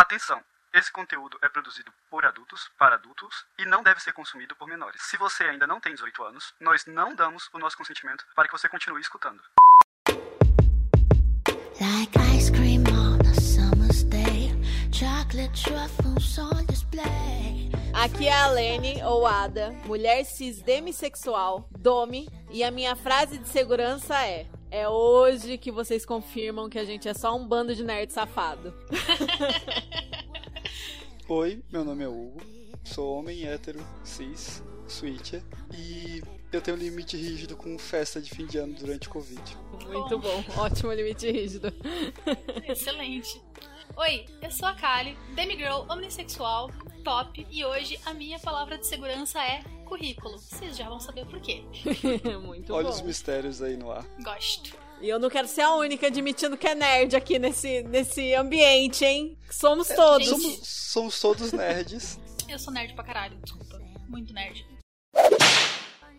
Atenção! Esse conteúdo é produzido por adultos, para adultos e não deve ser consumido por menores. Se você ainda não tem 18 anos, nós não damos o nosso consentimento para que você continue escutando. Like ice cream on a summer's day, chocolate truffles on display. Aqui é a Lene, ou Ada, mulher cis demissexual, Domi, e a minha frase de segurança é: É hoje que vocês confirmam que a gente é só um bando de nerd safado. Oi, meu nome é Hugo, sou homem hétero, cis, switcher, e eu tenho um limite rígido com festa de fim de ano durante o Covid. Muito bom, ótimo limite rígido. Excelente. Oi, eu sou a Kali, demigirl omnissexual, top, e hoje a minha palavra de segurança é currículo. Vocês já vão saber por quê. Muito Olha bom. os mistérios aí no ar. Gosto. E eu não quero ser a única admitindo que é nerd aqui nesse, nesse ambiente, hein? Somos todos. gente. Somos, somos todos nerds. Eu sou nerd pra caralho, desculpa. Muito nerd.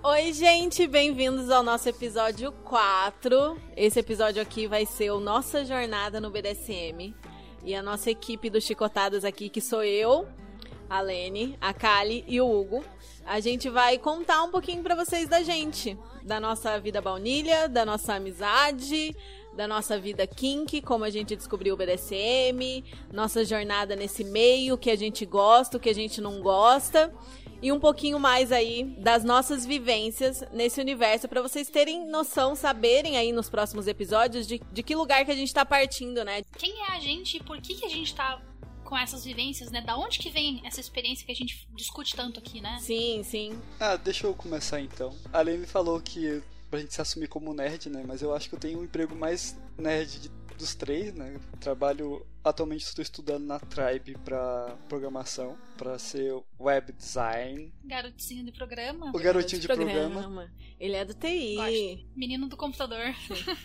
Oi, gente, bem-vindos ao nosso episódio 4. Esse episódio aqui vai ser o Nossa Jornada no BDSM. E a nossa equipe do Chicotadas aqui, que sou eu, a Lene, a Kali e o Hugo. A gente vai contar um pouquinho pra vocês da gente, da nossa vida baunilha, da nossa amizade, da nossa vida kink, como a gente descobriu o BDSM, nossa jornada nesse meio, o que a gente gosta, o que a gente não gosta e um pouquinho mais aí das nossas vivências nesse universo pra vocês terem noção, saberem aí nos próximos episódios de, de que lugar que a gente tá partindo, né? Quem é a gente e por que, que a gente tá com essas vivências, né? Da onde que vem essa experiência que a gente discute tanto aqui, né? Sim, sim. Ah, deixa eu começar então. A Lene falou que pra gente se assumir como nerd, né? Mas eu acho que eu tenho um emprego mais nerd de- dos três, né? Trabalho atualmente estou estudando na Tribe para programação, para ser web design. Garotinho de programa. O garotinho de programa. Ele é do TI. Gosto. Menino do computador.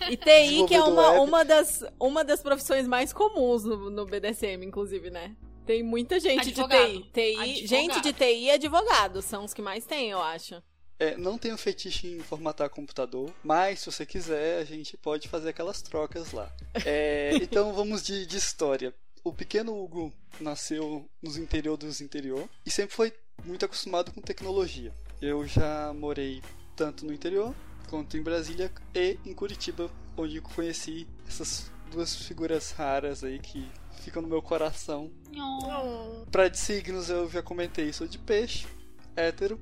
E TI que é uma, web. uma, das, uma das profissões mais comuns no, no BDSM, inclusive, né? Tem muita gente Advogado. de TI. TI Advogado. Gente de TI e advogado são os que mais tem, eu acho. É, não tenho fetiche em formatar computador, mas se você quiser, a gente pode fazer aquelas trocas lá. É, então vamos de, de história. O pequeno Hugo nasceu nos interior dos interior e sempre foi muito acostumado com tecnologia. Eu já morei tanto no interior quanto em Brasília e em Curitiba, onde eu conheci essas duas figuras raras aí que ficam no meu coração. Oh. Pra de signos eu já comentei, sou de peixe, hétero.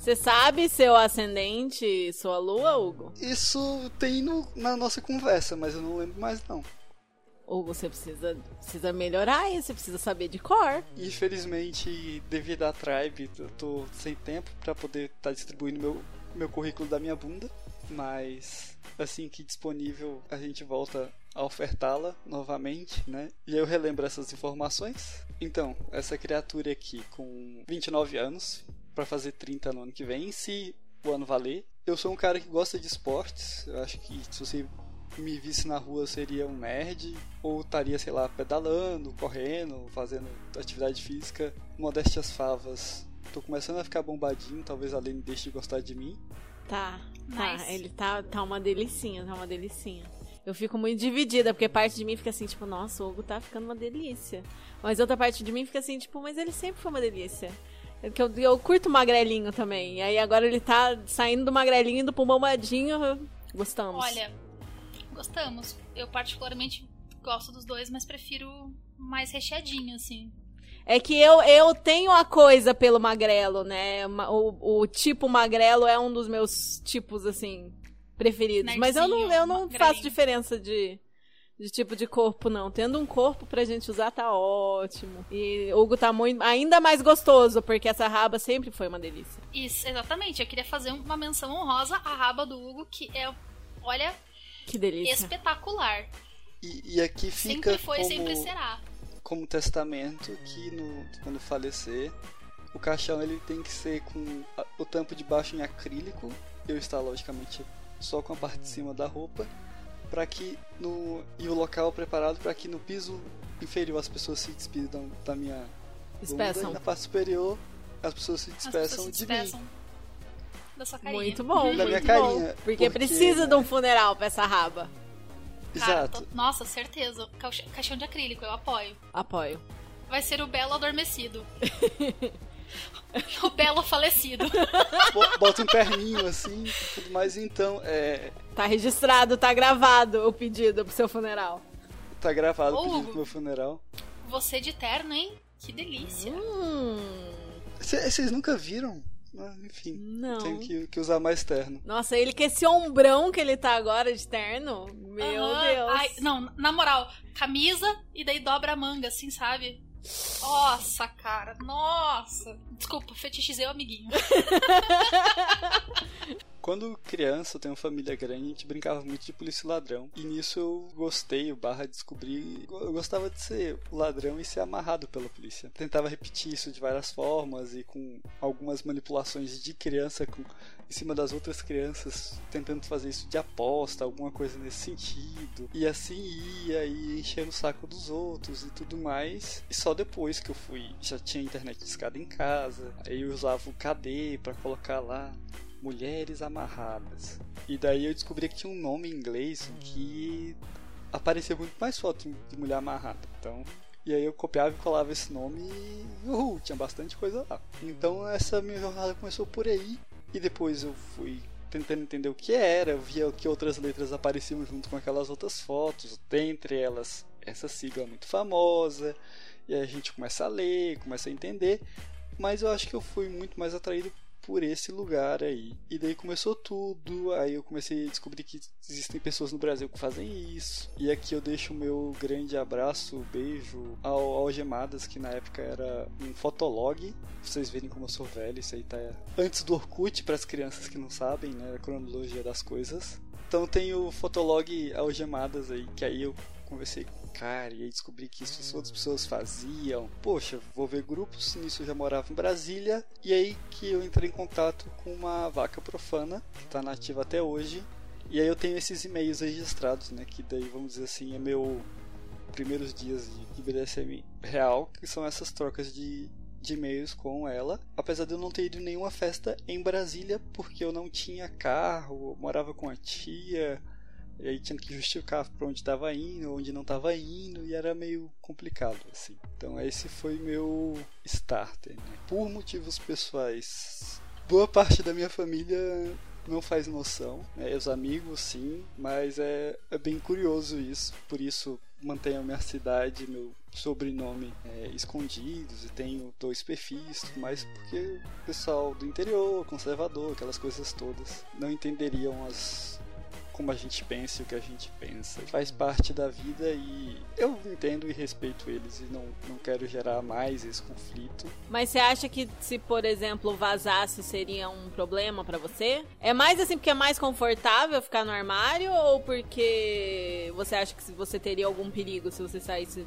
Você sabe seu ascendente e sua lua, Hugo? Isso tem no- na nossa conversa, mas eu não lembro mais não. Ou você precisa, precisa melhorar isso, você precisa saber de cor. Infelizmente, devido à Tribe, eu tô sem tempo pra poder estar distribuindo meu, meu currículo da minha bunda. Mas assim que disponível, a gente volta a ofertá-la novamente, né? E eu relembro essas informações. Então, essa criatura aqui com 29 anos, pra fazer 30 no ano que vem, se o ano valer. Eu sou um cara que gosta de esportes. Eu acho que se você me visse na rua seria um nerd ou estaria, sei lá, pedalando, correndo, fazendo atividade física. Modéstias favas. Tô começando a ficar bombadinho, talvez a Lene deixe de gostar de mim. Tá, tá. Nice. Ele tá, tá uma delicinha, tá uma delicinha. Eu fico muito dividida, porque parte de mim fica assim, tipo, nossa, o Hugo tá ficando uma delícia. Mas outra parte de mim fica assim, tipo, mas ele sempre foi uma delícia. É que eu, eu curto magrelinho também. E aí agora ele tá saindo do magrelinho e indo pro bombadinho. eu- Gostamos. Olha, gostamos. Eu particularmente gosto dos dois, mas prefiro mais recheadinho, assim. É que eu, eu tenho a coisa pelo magrelo, né? O, o tipo magrelo é um dos meus tipos, assim, preferidos. Mas eu não, eu não Nerdzinho, faço diferença de, de tipo de corpo, não. Tendo um corpo pra gente usar, tá ótimo. E o Hugo tá muito, ainda mais gostoso, porque essa raba sempre foi uma delícia. Isso, exatamente. Eu queria fazer uma menção honrosa à raba do Hugo, que é, olha, Que delícia. espetacular. E, e aqui fica Sempre foi e como, sempre será. como testamento que no, quando falecer, o caixão ele tem que ser com a, o tampo de baixo em acrílico, eu está logicamente só com a parte de cima da roupa, para que no e o local preparado para que no piso inferior as pessoas se despidam da minha Despeçam. bunda, e na parte superior as pessoas se despeçam pessoas se de mim. despeçam Da sua carinha. Muito bom, Da minha muito carinha, bom. Porque, porque- precisa de um funeral pra essa raba. Cara, Exato. tô- Nossa, certeza. Caix- Caixão de acrílico, eu apoio. Apoio. Vai ser o Belo adormecido. o Belo falecido. Bo- Bota um perninho assim e tudo mais. Então, é, Tá registrado, tá gravado o pedido pro seu funeral. tá gravado o Ô, pedido Hugo. do meu funeral. Você de terno, hein? Que delícia. Hum. Cê- Vocês nunca viram? Ah, enfim, Não. tenho que, que usar mais terno. Nossa, ele com esse ombrão que ele tá agora de terno. Meu Aham. Deus. Ai, não, na moral, camisa e daí dobra a manga, assim, sabe? Nossa, cara, nossa. Desculpa, fetichizei o amiguinho. Quando criança, eu tenho uma família grande, a gente brincava muito de polícia e ladrão. E nisso eu gostei, o barra descobri. Eu gostava de ser ladrão e ser amarrado pela polícia. Tentava repetir isso de várias formas e com algumas manipulações de criança com, em cima das outras crianças, tentando fazer isso de aposta, alguma coisa nesse sentido. E assim ia, e enchendo o saco dos outros e tudo mais. E só depois que eu fui, já tinha internet de escada em casa, aí eu usava o KD pra colocar lá mulheres amarradas. E daí eu descobri que tinha um nome em inglês que aparecia muito mais foto de mulher amarrada. Então, e aí eu copiava e colava esse nome e uhul, tinha bastante coisa lá. Então essa minha jornada começou por aí e depois eu fui tentando entender o que era, eu via que outras letras apareciam junto com aquelas outras fotos, dentre elas essa sigla muito famosa, e aí a gente começa a ler, começa a entender, mas eu acho que eu fui muito mais atraído por esse lugar aí. E daí começou tudo, aí eu comecei a descobrir que existem pessoas no Brasil que fazem isso. E aqui eu deixo o meu grande abraço, beijo ao Algemadas, que na época era um fotolog. Vocês verem como eu sou velho, isso aí tá antes do Orkut, para as crianças que não sabem, né, a cronologia das coisas. Então tem o Fotolog Algemadas aí, que aí eu conversei com e aí descobri que isso as outras pessoas faziam. Poxa, vou ver grupos, nisso eu já morava em Brasília. E aí que eu entrei em contato com uma vaca profana, que tá nativa até hoje. E aí eu tenho esses e-mails registrados, né? Que daí, vamos dizer assim, é meu primeiros dias de BDSM real, que são essas trocas de, de e-mails com ela. Apesar de eu não ter ido em nenhuma festa em Brasília, porque eu não tinha carro, morava com a tia, e aí tinha que justificar para onde estava indo, onde não estava indo, e era meio complicado assim. Então esse foi meu starter. Né? Por motivos pessoais, boa parte da minha família não faz noção. Né? Os amigos sim, mas é, é bem curioso isso. Por isso mantenho a minha cidade, meu sobrenome é, escondidos e tenho dois perfis, mais porque o pessoal do interior, conservador, aquelas coisas todas, não entenderiam as como a gente pensa e o que a gente pensa. Faz parte da vida e eu entendo e respeito eles e não, não quero gerar mais esse conflito. Mas você acha que se, por exemplo, vazasse seria um problema pra você? É mais assim porque é mais confortável ficar no armário ou porque você acha que você teria algum perigo se você saísse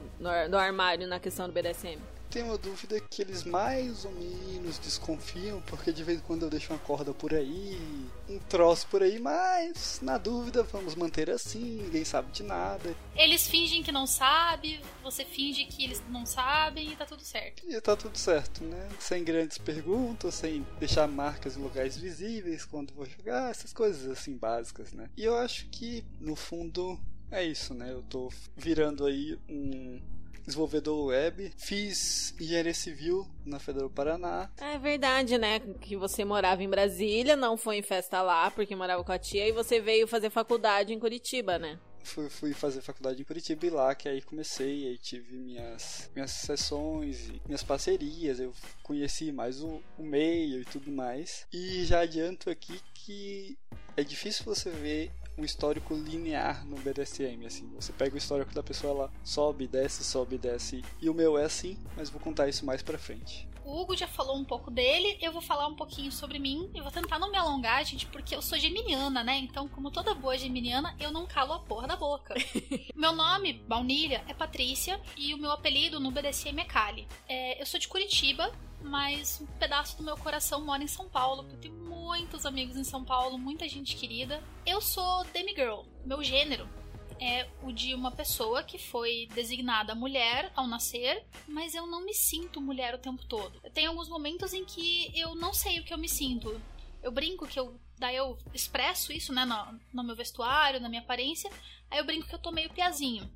do armário na questão do BDSM? Tenho uma dúvida que eles mais ou menos desconfiam, porque de vez em quando eu deixo uma corda por aí, um troço por aí, mas na dúvida vamos manter assim, ninguém sabe de nada. Eles fingem que não sabe, você finge que eles não sabem e tá tudo certo. E tá tudo certo, né? Sem grandes perguntas, sem deixar marcas em lugares visíveis quando vou jogar, essas coisas assim básicas, né? E eu acho que, no fundo, é isso, né? Eu tô virando aí um desenvolvedor web, fiz engenharia civil na Federal Paraná, É verdade, né? Que você morava em Brasília, não foi em festa lá porque morava com a tia e você veio fazer faculdade em Curitiba, né? fui, fui fazer faculdade em Curitiba e lá que aí comecei, aí tive minhas, minhas sessões, e minhas parcerias, eu conheci mais o, o meio e tudo mais. E já adianto aqui que é difícil você ver um histórico linear no BDSM, assim, você pega o histórico da pessoa, ela sobe, desce, sobe, desce, e o meu é assim, mas vou contar isso mais pra frente. O Hugo já falou um pouco dele, eu vou falar um pouquinho sobre mim. Eu vou tentar não me alongar, gente, porque eu sou geminiana, né? Então, como toda boa geminiana, eu não calo a porra da boca. meu nome, Baunilha, é Patrícia e o meu apelido no BDSM é Kali. É, eu sou de Curitiba, mas um pedaço do meu coração mora em São Paulo, porque eu tenho muitos amigos em São Paulo, muita gente querida. Eu sou demigirl, meu gênero é o de uma pessoa que foi designada mulher ao nascer, mas eu não me sinto mulher o tempo todo. Tem alguns momentos em que eu não sei o que eu me sinto. Eu brinco que eu. Daí eu expresso isso, né, no, no meu vestuário, na minha aparência. Aí eu brinco que eu tô meio piazinho.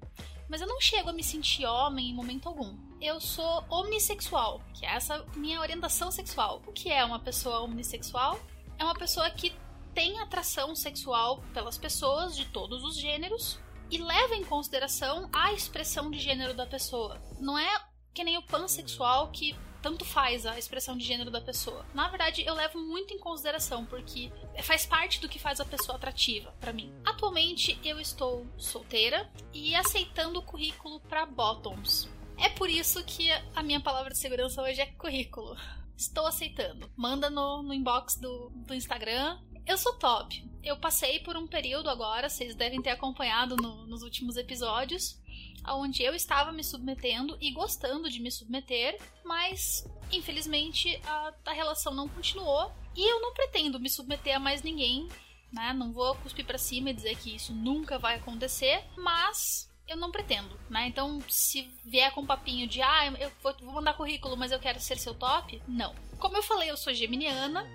Mas eu não chego a me sentir homem em momento algum. Eu sou omnissexual, que é essa minha orientação sexual. O que é uma pessoa omnissexual? É uma pessoa que tem atração sexual pelas pessoas de todos os gêneros, e leva em consideração a expressão de gênero da pessoa. Não é que nem o pansexual que tanto faz a expressão de gênero da pessoa. Na verdade, eu levo muito em consideração porque faz parte do que faz a pessoa atrativa para mim. Atualmente, eu estou solteira e aceitando o currículo para Bottoms. É por isso que a minha palavra de segurança hoje é currículo. Estou aceitando. Manda no, no inbox do, do Instagram eu sou top. Eu passei por um período agora, vocês devem ter acompanhado no, nos últimos episódios, onde eu estava me submetendo e gostando de me submeter, mas infelizmente a, a relação não continuou e eu não pretendo me submeter a mais ninguém, né? Não vou cuspir para cima e dizer que isso nunca vai acontecer, mas eu não pretendo, né? Então, se vier com um papinho de ah, eu vou, mandar currículo, mas eu quero ser seu top, não. Como eu falei, eu sou geminiana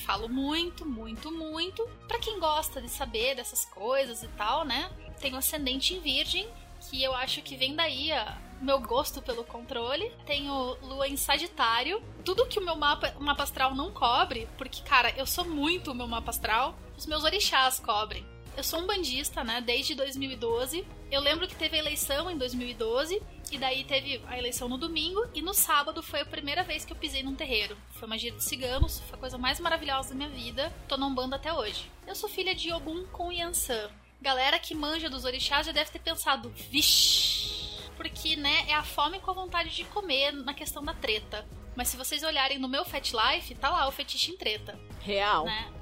falo muito, muito, muito. Para quem gosta de saber dessas coisas e tal, né? Tenho ascendente em Virgem, que eu acho que vem daí a meu gosto pelo controle. Tenho lua em Sagitário. Tudo que o meu mapa, mapa astral não cobre, porque, cara, eu sou muito o meu mapa astral, os meus orixás cobrem. Eu sou um bandista, né, desde 2012. Eu lembro que teve eleição em 2012 e daí teve a eleição no domingo e no sábado foi a primeira vez que eu pisei num terreiro. Foi magia de ciganos, foi a coisa mais maravilhosa da minha vida. Tô num bando até hoje. Eu sou filha de Ogum com Yansan. Galera que manja dos orixás já deve ter pensado, vixi, porque, né, é a fome com a vontade de comer na questão da treta. Mas se vocês olharem no meu Fat Life, tá lá o fetiche em treta. Real. Né?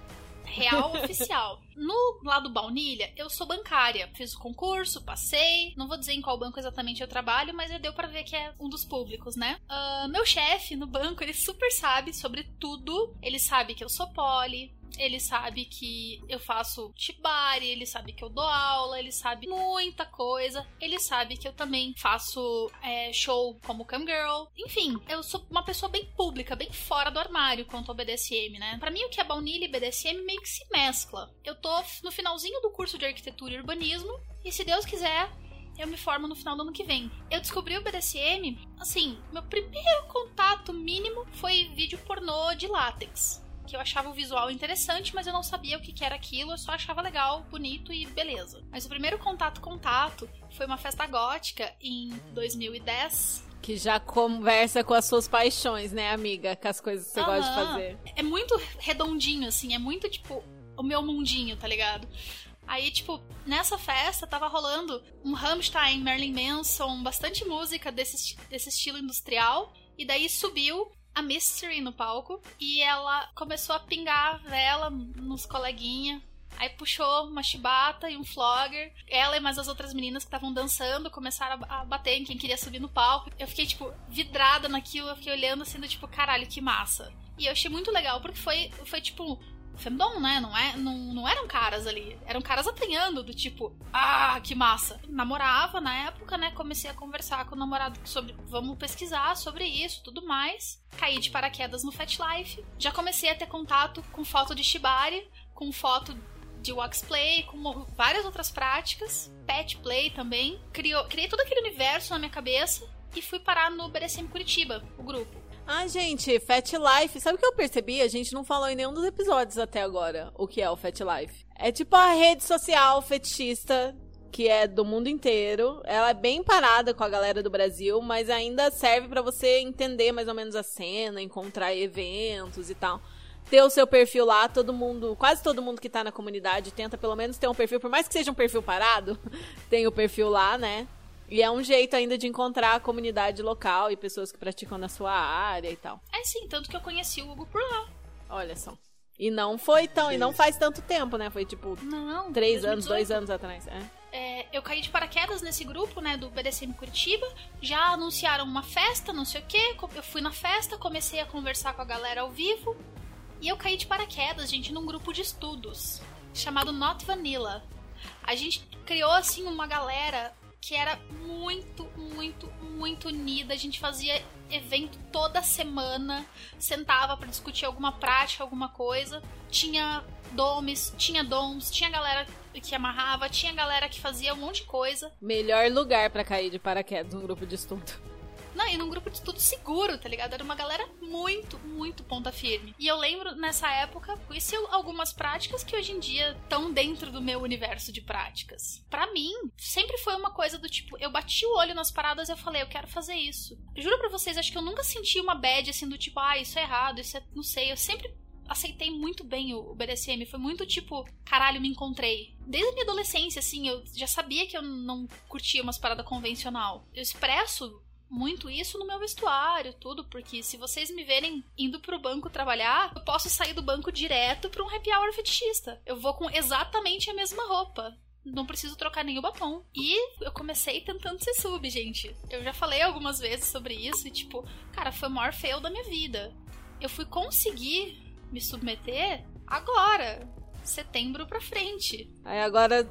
Real oficial. No lado baunilha, eu sou bancária. Fiz o concurso, passei. Não vou dizer em qual banco exatamente eu trabalho, mas já deu para ver que é um dos públicos, né? Uh, meu chefe no banco, ele super sabe sobre tudo. Ele sabe que eu sou poli, ele sabe que eu faço shibari, ele sabe que eu dou aula, ele sabe muita coisa. Ele sabe que eu também faço é, show como cam girl. Enfim, eu sou uma pessoa bem pública, bem fora do armário quanto ao BDSM, né? Para mim o que é baunilha e BDSM meio que se mescla. Eu tô no finalzinho do curso de arquitetura e urbanismo e se Deus quiser, eu me formo no final do ano que vem. Eu descobri o BDSM, assim, meu primeiro contato mínimo foi vídeo pornô de látex que eu achava o visual interessante, mas eu não sabia o que, que era aquilo, eu só achava legal, bonito e beleza. Mas o primeiro contato contato foi uma festa gótica em 2010. Que já conversa com as suas paixões, né, amiga? Com as coisas que você uhum. gosta de fazer. É muito redondinho, assim, é muito tipo o meu mundinho, tá ligado? Aí, tipo, nessa festa tava rolando um Rammstein, Marilyn Manson, bastante música desse, desse estilo industrial. E daí subiu a Mystery no palco e ela começou a pingar a vela nos coleguinha. Aí puxou uma chibata e um flogger. Ela e mais as outras meninas que estavam dançando começaram a bater em quem queria subir no palco. Eu fiquei, tipo, vidrada naquilo. Eu fiquei olhando assim, do tipo, caralho, que massa. E eu achei muito legal, porque foi, foi tipo, femdom, né? Não, é, não, não eram caras ali. Eram caras apanhando, do tipo, ah, que massa. Namorava na época, né? Comecei a conversar com o namorado sobre, vamos pesquisar sobre isso, tudo mais. Caí de paraquedas no Fat Life. Já comecei a ter contato com foto de Shibari, com foto de wax play, com várias outras práticas, pet play também. Criou, criei todo aquele universo na minha cabeça e fui parar no BDSM Curitiba, o grupo. Ah, gente, Fat Life. Sabe o que eu percebi? A gente não falou em nenhum dos episódios até agora o que é o Fat Life. É tipo a rede social fetichista que é do mundo inteiro. Ela é bem parada com a galera do Brasil, mas ainda serve para você entender mais ou menos a cena, encontrar eventos e tal. Ter o seu perfil lá, todo mundo, quase todo mundo que tá na comunidade tenta pelo menos ter um perfil, por mais que seja um perfil parado, tem o perfil lá, né? E é um jeito ainda de encontrar a comunidade local e pessoas que praticam na sua área e tal. É sim, tanto que eu conheci o Hugo por lá. Olha só. E não foi tão, e não faz tanto tempo, né? Foi tipo Não. três anos, 2018. dois anos atrás. É. É, eu caí de paraquedas nesse grupo, né, do BDSM Curitiba. Já anunciaram uma festa, não sei o quê. Eu fui na festa, comecei a conversar com a galera ao vivo. E eu caí de paraquedas, gente, num grupo de estudos chamado Not Vanilla. A gente criou, assim, uma galera que era muito, muito, muito unida. A gente fazia evento toda semana, sentava pra discutir alguma prática, alguma coisa. Tinha domes, tinha doms, tinha galera que amarrava, tinha galera que fazia um monte de coisa. Melhor lugar pra cair de paraquedas num grupo de estudo. Não, e num grupo de estudo seguro, tá ligado? Era uma galera muito, muito ponta firme. E eu lembro, nessa época, conheci algumas práticas que hoje em dia estão dentro do meu universo de práticas. Pra mim, sempre foi uma coisa do tipo, eu bati o olho nas paradas e eu falei, eu quero fazer isso. Juro pra vocês, acho que eu nunca senti uma bad assim do tipo, ah, isso é errado, isso é. não sei. Eu sempre aceitei muito bem o BDSM. Foi muito tipo, caralho, me encontrei. Desde a minha adolescência, assim, eu já sabia que eu não curtia umas paradas convencional. Eu expresso muito isso no meu vestuário, tudo, porque se vocês me verem indo pro banco trabalhar, eu posso sair do banco direto pra um happy hour fetichista. Eu vou com exatamente a mesma roupa. Não preciso trocar o batom. E eu comecei tentando ser sub, gente. Eu já falei algumas vezes sobre isso e, tipo, cara, foi o maior fail da minha vida. Eu fui conseguir me submeter agora, setembro pra frente. Aí agora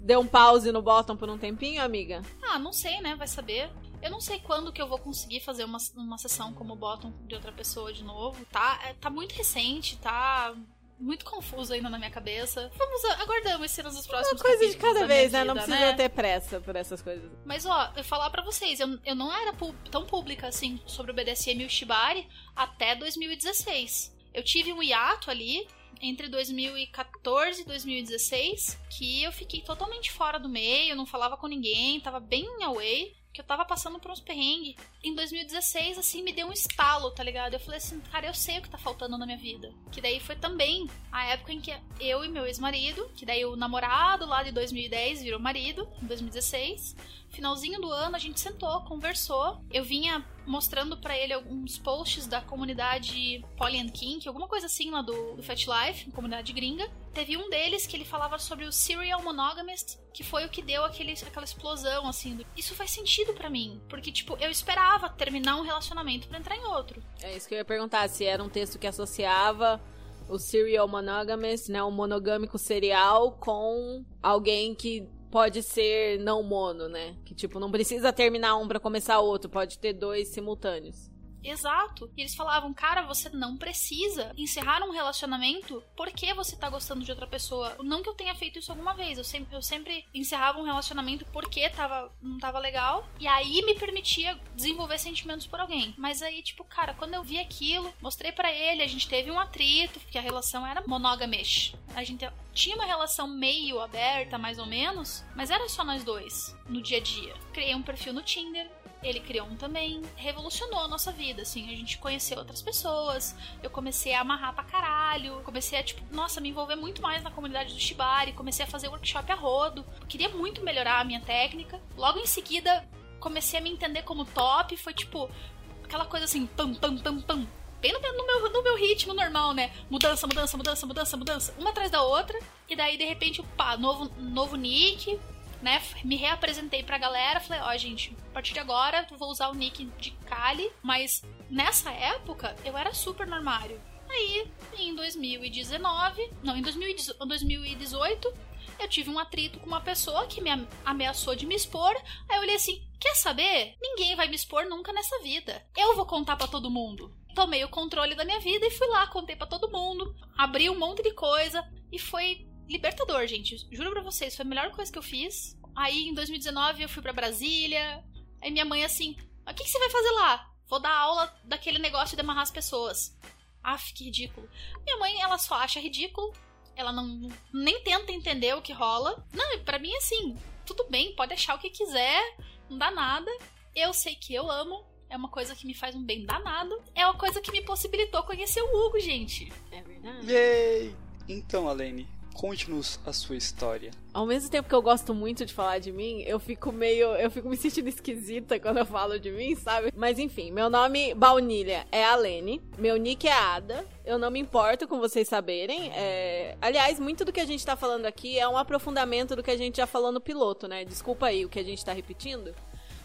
deu um pause no bottom por um tempinho, amiga? Ah, não sei, né? Vai saber. Eu não sei quando que eu vou conseguir fazer uma, uma sessão como bottom de outra pessoa de novo. Tá, é, tá muito recente, tá muito confuso ainda na minha cabeça. Vamos, aguardamos as cenas dos próximos Uma coisa de cada vez, né? Não vida, precisa né? ter pressa por essas coisas. Mas ó, eu falar pra vocês, eu, eu não era tão pública assim sobre o BDSM e o Shibari até 2016. Eu tive um hiato ali entre 2014 e 2016 que eu fiquei totalmente fora do meio, não falava com ninguém, tava bem away. Que eu tava passando por uns perrengues. Em 2016, assim, me deu um estalo, tá ligado? Eu falei assim, cara, eu sei o que tá faltando na minha vida. Que daí foi também a época em que eu e meu ex-marido, que daí o namorado lá de 2010 virou marido, em 2016. Finalzinho do ano a gente sentou, conversou. Eu vinha mostrando pra ele alguns posts da comunidade Poly and Kink, alguma coisa assim lá do, do Fat Life, comunidade gringa. Teve um deles que ele falava sobre o Serial Monogamist, que foi o que deu aquele, aquela explosão, assim. do- Isso faz sentido pra mim, porque, tipo, eu esperava terminar um relacionamento pra entrar em outro. É isso que eu ia perguntar, se era um texto que associava o serial monogamous, né, o monogâmico serial com alguém que pode ser não mono, né? Que tipo, não precisa terminar um pra começar outro, pode ter dois simultâneos. Exato. E eles falavam, cara, você não precisa encerrar um relacionamento porque você tá gostando de outra pessoa. Não que eu tenha feito isso alguma vez. Eu sempre, eu sempre encerrava um relacionamento porque tava, não tava legal. E aí me permitia desenvolver sentimentos por alguém. Mas aí, tipo, cara, quando eu vi aquilo, mostrei pra ele, a gente teve um atrito, porque a relação era monogamish. A gente tinha uma relação meio aberta, mais ou menos, mas era só nós dois no dia a dia. Criei um perfil no Tinder, ele criou um também, revolucionou a nossa vida, assim, a gente conheceu outras pessoas, eu comecei a amarrar pra caralho, comecei a, tipo, nossa, me envolver muito mais na comunidade do Shibari, comecei a fazer workshop a rodo, queria muito melhorar a minha técnica. Logo em seguida, comecei a me entender como top, foi tipo, aquela coisa assim, pam, pam, pam, pam. Bem no meu, no, meu, ritmo normal, né? Mudança, mudança, mudança, mudança, mudança. Uma atrás da outra. E daí, de repente, pá, novo, novo nick, né? Me reapresentei pra galera. Falei, ó, gente, a partir de agora eu vou usar o nick de Kali. Mas nessa época, eu era super no armário. Aí, em 2019, não, em 2018, eu tive um atrito com uma pessoa que me ameaçou de me expor. Aí eu olhei assim: quer saber? Ninguém vai me expor nunca nessa vida. Eu vou contar pra todo mundo. Tomei o controle da minha vida e fui lá, contei pra todo mundo, abri um monte de coisa e foi libertador, gente. Juro pra vocês, foi a melhor coisa que eu fiz. Aí em 2019 eu fui pra Brasília. Aí minha mãe assim: o que, que você vai fazer lá? Vou dar aula daquele negócio de amarrar as pessoas. Aff, que ridículo. Minha mãe, ela só acha ridículo. Ela não nem tenta entender o que rola. Não, pra mim assim, tudo bem, pode achar o que quiser, não dá nada. Eu sei que eu amo, é uma coisa que me faz um bem danado. É uma coisa que me possibilitou conhecer o Hugo, gente. É verdade. Yay! Então, Alene, Conte-nos a sua história. Ao mesmo tempo que eu gosto muito de falar de mim, eu fico meio. Eu fico me sentindo esquisita quando eu falo de mim, sabe? Mas enfim, meu nome baunilha é Alene, meu nick é Ada. Eu não me importo com vocês saberem. É... Aliás, muito do que a gente tá falando aqui é um aprofundamento do que a gente já falou no piloto, né? Desculpa aí o que a gente tá repetindo.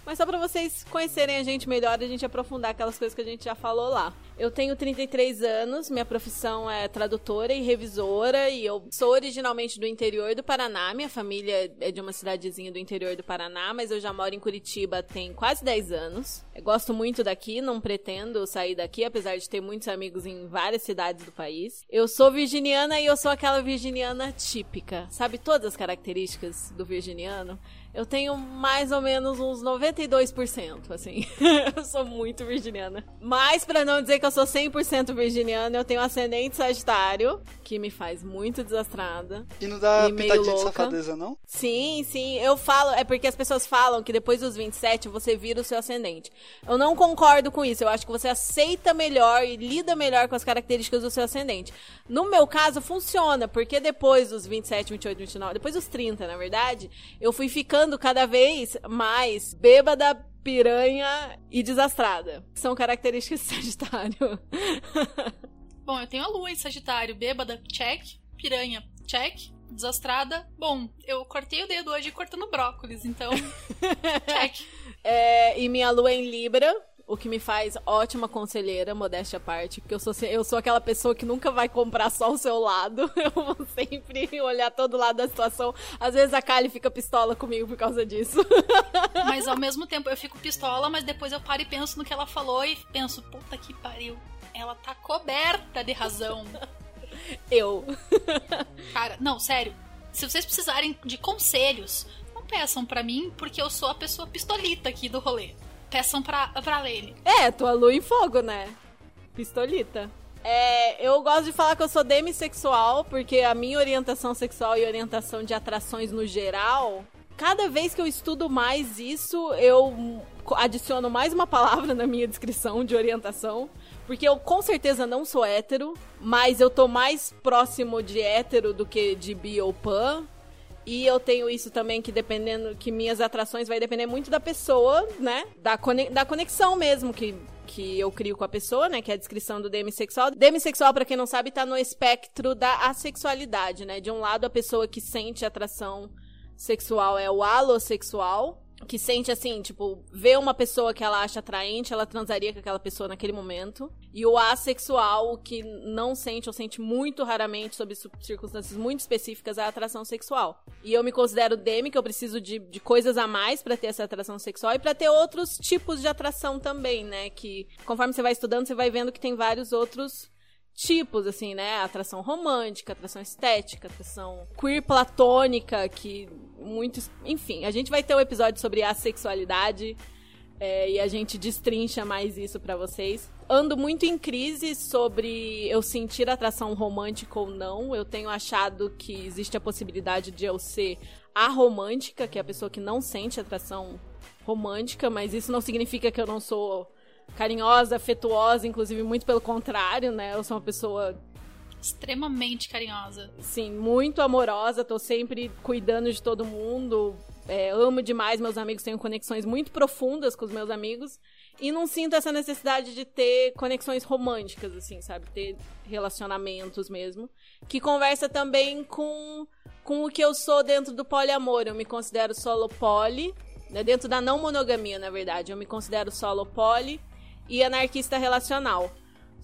Mas só para vocês conhecerem a gente melhor, a gente aprofundar aquelas coisas que a gente já falou lá. Eu tenho 33 anos, minha profissão é tradutora e revisora e eu sou originalmente do interior do Paraná. Minha família é de uma cidadezinha do interior do Paraná, mas eu já moro em Curitiba tem quase 10 anos. Eu gosto muito daqui, não pretendo sair daqui, apesar de ter muitos amigos em várias cidades do país. Eu sou virginiana e eu sou aquela virginiana típica. Sabe todas as características do virginiano? Eu tenho mais ou menos uns 92%, assim. eu sou muito virginiana. Mas, para não dizer que eu sou 100% virginiana, eu tenho ascendente sagitário, que me faz muito desastrada. E não dá E pitadinha de safadeza, não? Sim, sim, eu falo, é porque as pessoas falam que depois dos 27 você vira o seu ascendente. Eu não concordo com isso, eu acho que você aceita melhor e lida melhor com as características do seu ascendente. No meu caso, funciona, porque depois dos 27, 28, 29, depois dos 30, na verdade, eu fui ficando cada vez mais bêbada, piranha e desastrada. São características de Sagitário. Bom, eu tenho a lua em Sagitário, bêbada, check. Piranha, check. Desastrada, bom, eu cortei o dedo hoje cortando brócolis, então. check. É, e minha lua é em Libra, o que me faz ótima conselheira, modéstia à parte, porque eu sou, eu sou aquela pessoa que nunca vai comprar só o seu lado. Eu vou sempre olhar todo lado da situação. Às vezes a Kali fica pistola comigo por causa disso. Mas ao mesmo tempo eu fico pistola, mas depois eu paro e penso no que ela falou e penso, puta que pariu. Ela tá coberta de razão. Eu. Cara, não, sério. Se vocês precisarem de conselhos, não peçam pra mim, porque eu sou a pessoa pistolita aqui do rolê. Peçam pra, pra Lene. É, tua lua em fogo, né? Pistolita. É, eu gosto de falar que eu sou demissexual, porque a minha orientação sexual e orientação de atrações no geral, cada vez que eu estudo mais isso, eu adiciono mais uma palavra na minha descrição de orientação. Porque eu com certeza não sou hétero, mas eu tô mais próximo de hétero do que de bi ou pan. E eu tenho isso também que dependendo, que minhas atrações vai depender muito da pessoa, né? Da, da conexão mesmo que, que eu crio com a pessoa, né? Que é a descrição do demissexual. Demissexual, pra quem não sabe, tá no espectro da assexualidade, né? De um lado, a pessoa que sente atração sexual é o alossexual, que sente assim, tipo, vê uma pessoa que ela acha atraente, ela transaria com aquela pessoa naquele momento. E o assexual, o que não sente ou sente muito raramente, sob circunstâncias muito específicas, é a atração sexual. E eu me considero demi, que eu preciso de, de coisas a mais pra ter essa atração sexual e pra ter outros tipos de atração também, né? Que conforme você vai estudando, você vai vendo que tem vários outros tipos, assim, né? Atração romântica, atração estética, atração queer platônica, que muitos. Enfim, a gente vai ter um episódio sobre a sexualidade é, e a gente destrincha mais isso pra vocês. Ando muito em crise sobre eu sentir atração romântica ou não. Eu tenho achado que existe a possibilidade de eu ser a romântica, que é a pessoa que não sente atração romântica, mas isso não significa que eu não sou carinhosa, afetuosa, inclusive muito pelo contrário, né? Eu sou uma pessoa Extremamente carinhosa. sim, muito amorosa, tô sempre cuidando de todo mundo. é, amo demais meus amigos, tenho conexões muito profundas com os meus amigos. E não sinto essa necessidade de ter conexões românticas, assim, sabe? Ter relacionamentos mesmo. Que conversa também com, com o que eu sou dentro do poliamor. Eu me considero solo poly, né? dentro da não monogamia, na verdade. Eu me considero solo poly e anarquista relacional.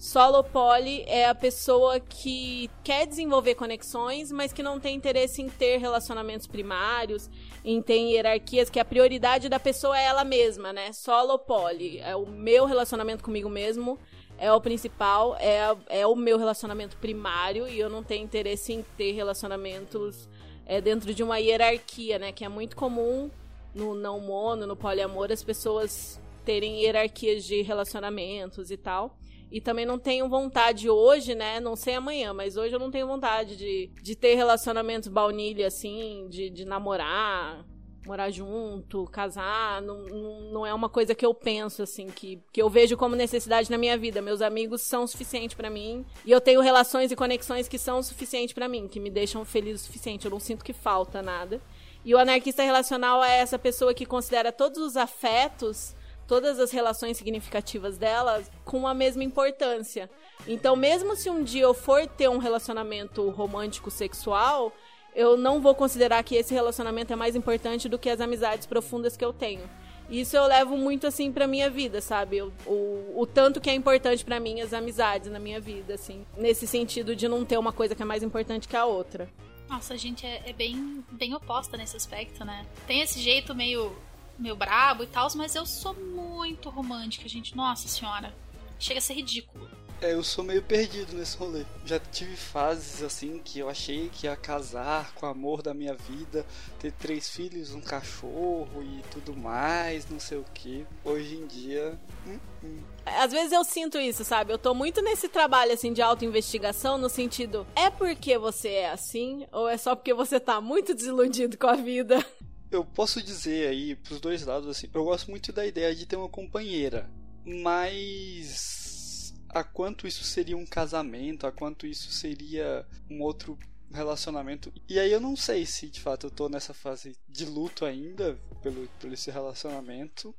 Solo poly é a pessoa que quer desenvolver conexões, mas que não tem interesse em ter relacionamentos primários, em ter hierarquias, que a prioridade da pessoa é ela mesma, né? Solo poly. É o meu relacionamento comigo mesmo, é o principal, é, é o meu relacionamento primário, e eu não tenho interesse em ter relacionamentos é, dentro de uma hierarquia, né? Que é muito comum no não mono, no poliamor, as pessoas terem hierarquias de relacionamentos e tal. E também não tenho vontade hoje, né? Não sei amanhã, mas hoje eu não tenho vontade de, de ter relacionamentos baunilha, assim, de, de namorar. morar junto, casar, não, não, é uma coisa que eu penso, assim, que, que eu vejo como necessidade na minha vida. Meus amigos são o suficiente para mim e eu tenho relações e conexões que são o suficiente para mim, que me deixam feliz o suficiente. Eu não sinto que falta nada. E o anarquista relacional é essa pessoa que considera todos os afetos, todas as relações significativas dela com a mesma importância. Então, mesmo se um dia eu for ter um relacionamento romântico sexual, eu não vou considerar que esse relacionamento é mais importante do que as amizades profundas que eu tenho. Isso eu levo muito assim pra minha vida, sabe? O, o, o tanto que é importante para mim as amizades na minha vida, assim. Nesse sentido de não ter uma coisa que é mais importante que a outra. Nossa, a gente é, é bem, bem oposta nesse aspecto, né? Tem esse jeito meio, meio brabo e tal, mas eu sou muito romântica, gente. Nossa senhora. Chega a ser ridículo. É, eu sou meio perdido nesse rolê. Já tive fases assim que eu achei que ia casar com o amor da minha vida, ter três filhos, um cachorro e tudo mais, não sei o que. Hoje em dia. Hum, hum. Às vezes eu sinto isso, sabe? Eu tô muito nesse trabalho assim de autoinvestigação no sentido, é porque você é assim ou é só porque você tá muito desiludido com a vida? Eu posso dizer aí pros dois lados assim, eu gosto muito da ideia de ter uma companheira, mas a quanto isso seria um casamento, a quanto isso seria um outro relacionamento. E aí eu não sei se de fato eu tô nessa fase de luto ainda pelo, pelo esse relacionamento,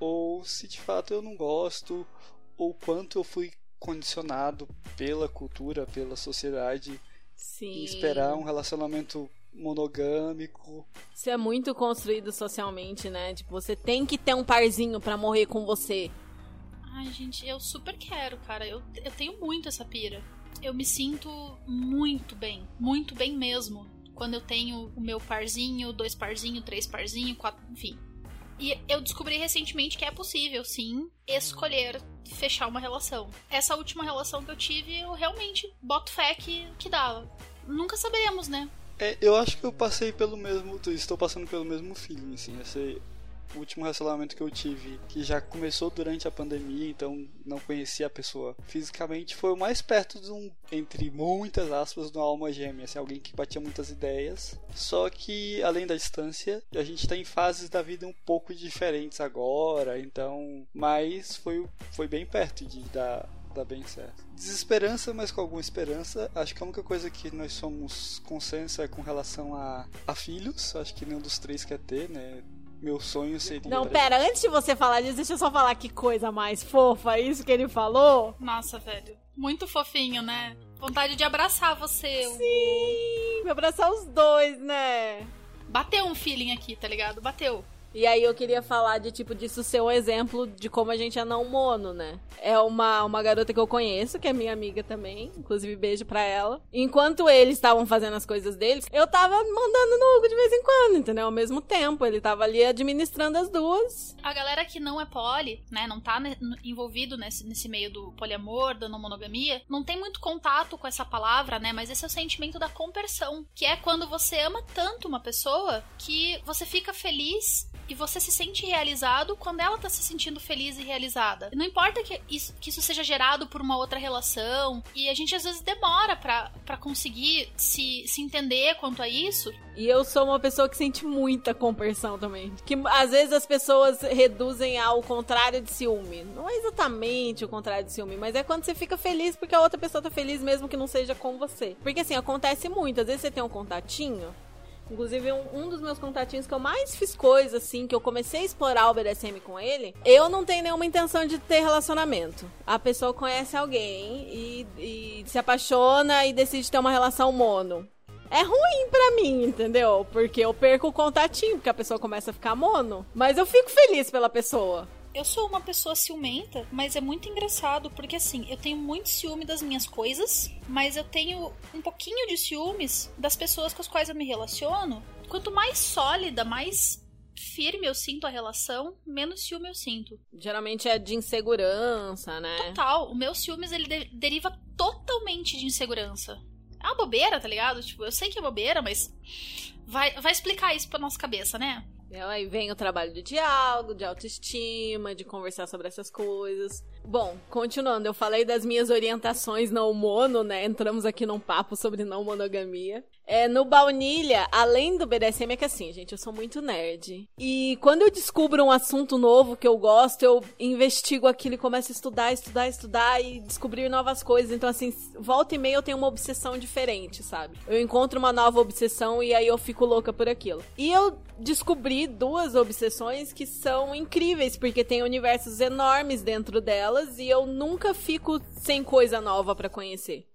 ou se de fato eu não gosto, ou quanto eu fui condicionado pela cultura, pela sociedade Sim. em esperar um relacionamento monogâmico. Isso é muito construído socialmente, né? Tipo, você tem que ter um parzinho para morrer com você. Ai, gente, eu super quero, cara. Eu, eu tenho muito essa pira. Eu me sinto muito bem, muito bem mesmo. Quando eu tenho o meu parzinho, dois parzinho, três parzinho, quatro, enfim. E eu descobri recentemente que é possível, sim, escolher fechar uma relação. Essa última relação que eu tive, eu realmente boto fé que, que dava. Nunca saberemos, né? É, eu acho que eu passei pelo mesmo. Estou passando pelo mesmo feeling, assim. Esse, último relacionamento que eu tive, que já começou durante a pandemia, então não conhecia a pessoa fisicamente, foi o mais perto de um, entre muitas aspas, de uma alma gêmea, assim, alguém que batia muitas ideias. Só que, além da distância, a gente está em fases da vida um pouco diferentes agora, então. Mas foi, foi bem perto de dar, dar bem certo. Desesperança, mas com alguma esperança. Acho que a única coisa que nós somos consenso é com relação a, a filhos. Acho que nenhum dos três quer ter, né? Meu sonho seria. Não, pera, antes de você falar disso, deixa eu só falar que coisa mais fofa, isso que ele falou. Nossa, velho. Muito fofinho, né? Vontade de abraçar você. Sim, abraçar os dois, né? Bateu um feeling aqui, tá ligado? Bateu. E aí eu queria falar de tipo disso ser um exemplo de como a gente é não mono, né? É uma, uma garota que eu conheço, que é minha amiga também, inclusive beijo pra ela. Enquanto eles estavam fazendo as coisas deles, eu tava mandando no Hugo de vez em quando, entendeu? Ao mesmo tempo, ele tava ali administrando as duas. A galera que não é poli, né, não tá envolvido nesse, nesse meio do poliamor, da não monogamia, não tem muito contato com essa palavra, né? Mas esse é o sentimento da compersão, que é quando você ama tanto uma pessoa que você fica feliz e você se sente realizado quando ela tá se sentindo feliz e realizada. Não importa que isso, que isso seja gerado por uma outra relação, e a gente às vezes demora para conseguir se, se entender quanto a isso. E eu sou uma pessoa que sente muita compersão também. Que às vezes as pessoas reduzem ao contrário de ciúme. Não é exatamente o contrário de ciúme, mas é quando você fica feliz porque a outra pessoa tá feliz mesmo que não seja com você. Porque assim, acontece muito. Às vezes você tem um contatinho Inclusive, um, um, dos meus contatinhos que eu mais fiz coisa, assim, que eu comecei a explorar o BDSM com ele, eu não tenho nenhuma intenção de ter relacionamento. A pessoa conhece alguém e, e se apaixona e decide ter uma relação mono. É ruim pra mim, entendeu? Porque eu perco o contatinho, porque a pessoa começa a ficar mono. Mas eu fico feliz pela pessoa. Eu sou uma pessoa ciumenta, mas é muito engraçado porque assim, eu tenho muito ciúme das minhas coisas, mas eu tenho um pouquinho de ciúmes das pessoas com as quais eu me relaciono. Quanto mais sólida, mais firme eu sinto a relação, menos ciúme eu sinto. Geralmente é de insegurança, né? Total. O meu ciúmes ele de deriva totalmente de insegurança. É uma bobeira, tá ligado? Tipo, eu sei que é bobeira, mas vai, vai explicar isso pra nossa cabeça, né? Aí vem o trabalho de diálogo, de autoestima, de conversar sobre essas coisas. Bom, continuando, eu falei das minhas orientações não mono, né? Entramos aqui num papo sobre não monogamia. É, no baunilha, além do BDSM, é que assim, gente, eu sou muito nerd. E quando eu descubro um assunto novo que eu gosto, eu investigo aquilo e começo a estudar, estudar, estudar e descobrir novas coisas. Então, assim, volta e meia eu tenho uma obsessão diferente, sabe? Eu encontro uma nova obsessão e aí eu fico louca por aquilo. E eu descobri duas obsessões que são incríveis, porque tem universos enormes dentro delas e eu nunca fico sem coisa nova para conhecer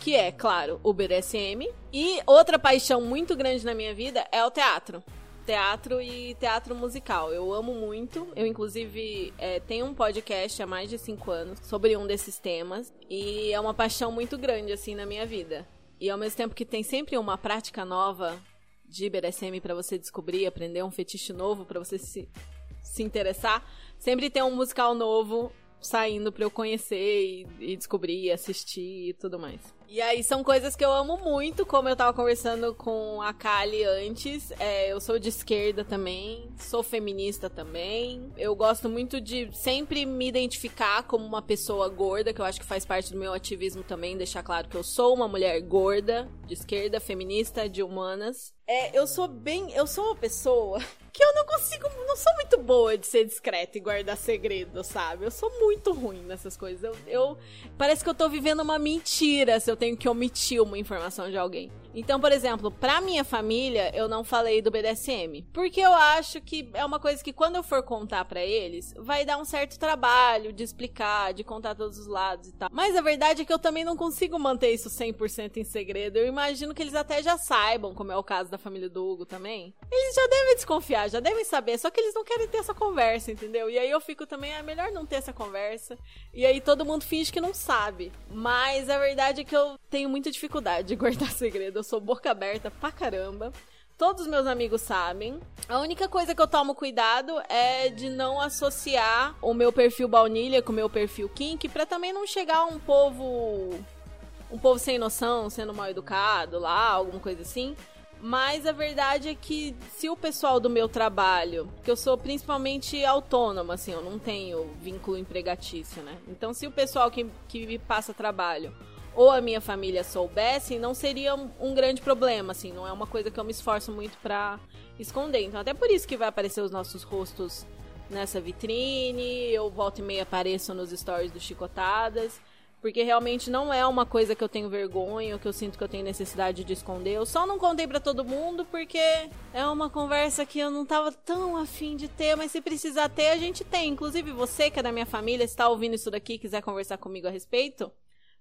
que é, claro, o BDSM. E outra paixão muito grande na minha vida é o teatro. Teatro e teatro musical. Eu amo muito. Eu, inclusive, é, tenho um podcast há mais de cinco anos sobre um desses temas. E é uma paixão muito grande, assim, na minha vida. E ao mesmo tempo que tem sempre uma prática nova de BDSM para você descobrir, aprender um fetiche novo para você se, se interessar, sempre tem um musical novo saindo para eu conhecer e, e descobrir, assistir e tudo mais. E aí são coisas que eu amo muito, como eu tava conversando com a Kali antes. É, eu sou de esquerda também, sou feminista também. Eu gosto muito de sempre me identificar como uma pessoa gorda, que eu acho que faz parte do meu ativismo também, deixar claro que eu sou uma mulher gorda, de esquerda, feminista, de humanas. É, eu sou bem. Eu sou uma pessoa que eu não consigo. Não sou muito boa de ser discreta e guardar segredo, sabe? Eu sou muito ruim nessas coisas. Eu, eu, Parece que eu tô vivendo uma mentira se eu tenho que omitir uma informação de alguém. Então, por exemplo, pra minha família, eu não falei do BDSM. Porque eu acho que é uma coisa que quando eu for contar para eles, vai dar um certo trabalho de explicar, de contar todos os lados e tal. Mas a verdade é que eu também não consigo manter isso 100% em segredo. Eu imagino que eles até já saibam, como é o caso da família do Hugo também. Eles já devem desconfiar, já devem saber, só que eles não querem ter essa conversa, entendeu? E aí eu fico também, é melhor não ter essa conversa. E aí todo mundo finge que não sabe. Mas a verdade é que eu tenho muita dificuldade de guardar segredo eu sou boca aberta pra caramba. Todos os meus amigos sabem. A única coisa que eu tomo cuidado é de não associar o meu perfil baunilha com o meu perfil kink, pra também não chegar um povo. um povo sem noção, sendo mal educado lá, alguma coisa assim. Mas a verdade é que se o pessoal do meu trabalho, que eu sou principalmente autônoma, assim, eu não tenho vínculo empregatício, né? Então, se o pessoal que, que me passa trabalho ou a minha família soubessem, não seria um, grande problema, assim, não é uma coisa que eu me esforço muito para esconder. Então, até por isso que vai aparecer os nossos rostos nessa vitrine, eu volto e meia apareço nos stories do Chicotadas, porque realmente não é uma coisa que eu tenho vergonha, que eu sinto que eu tenho necessidade de esconder. Eu só não contei para todo mundo porque é uma conversa que eu não tava tão afim de ter, mas se precisar ter, a gente tem. Inclusive você que é da minha família, está ouvindo isso daqui, quiser conversar comigo a respeito,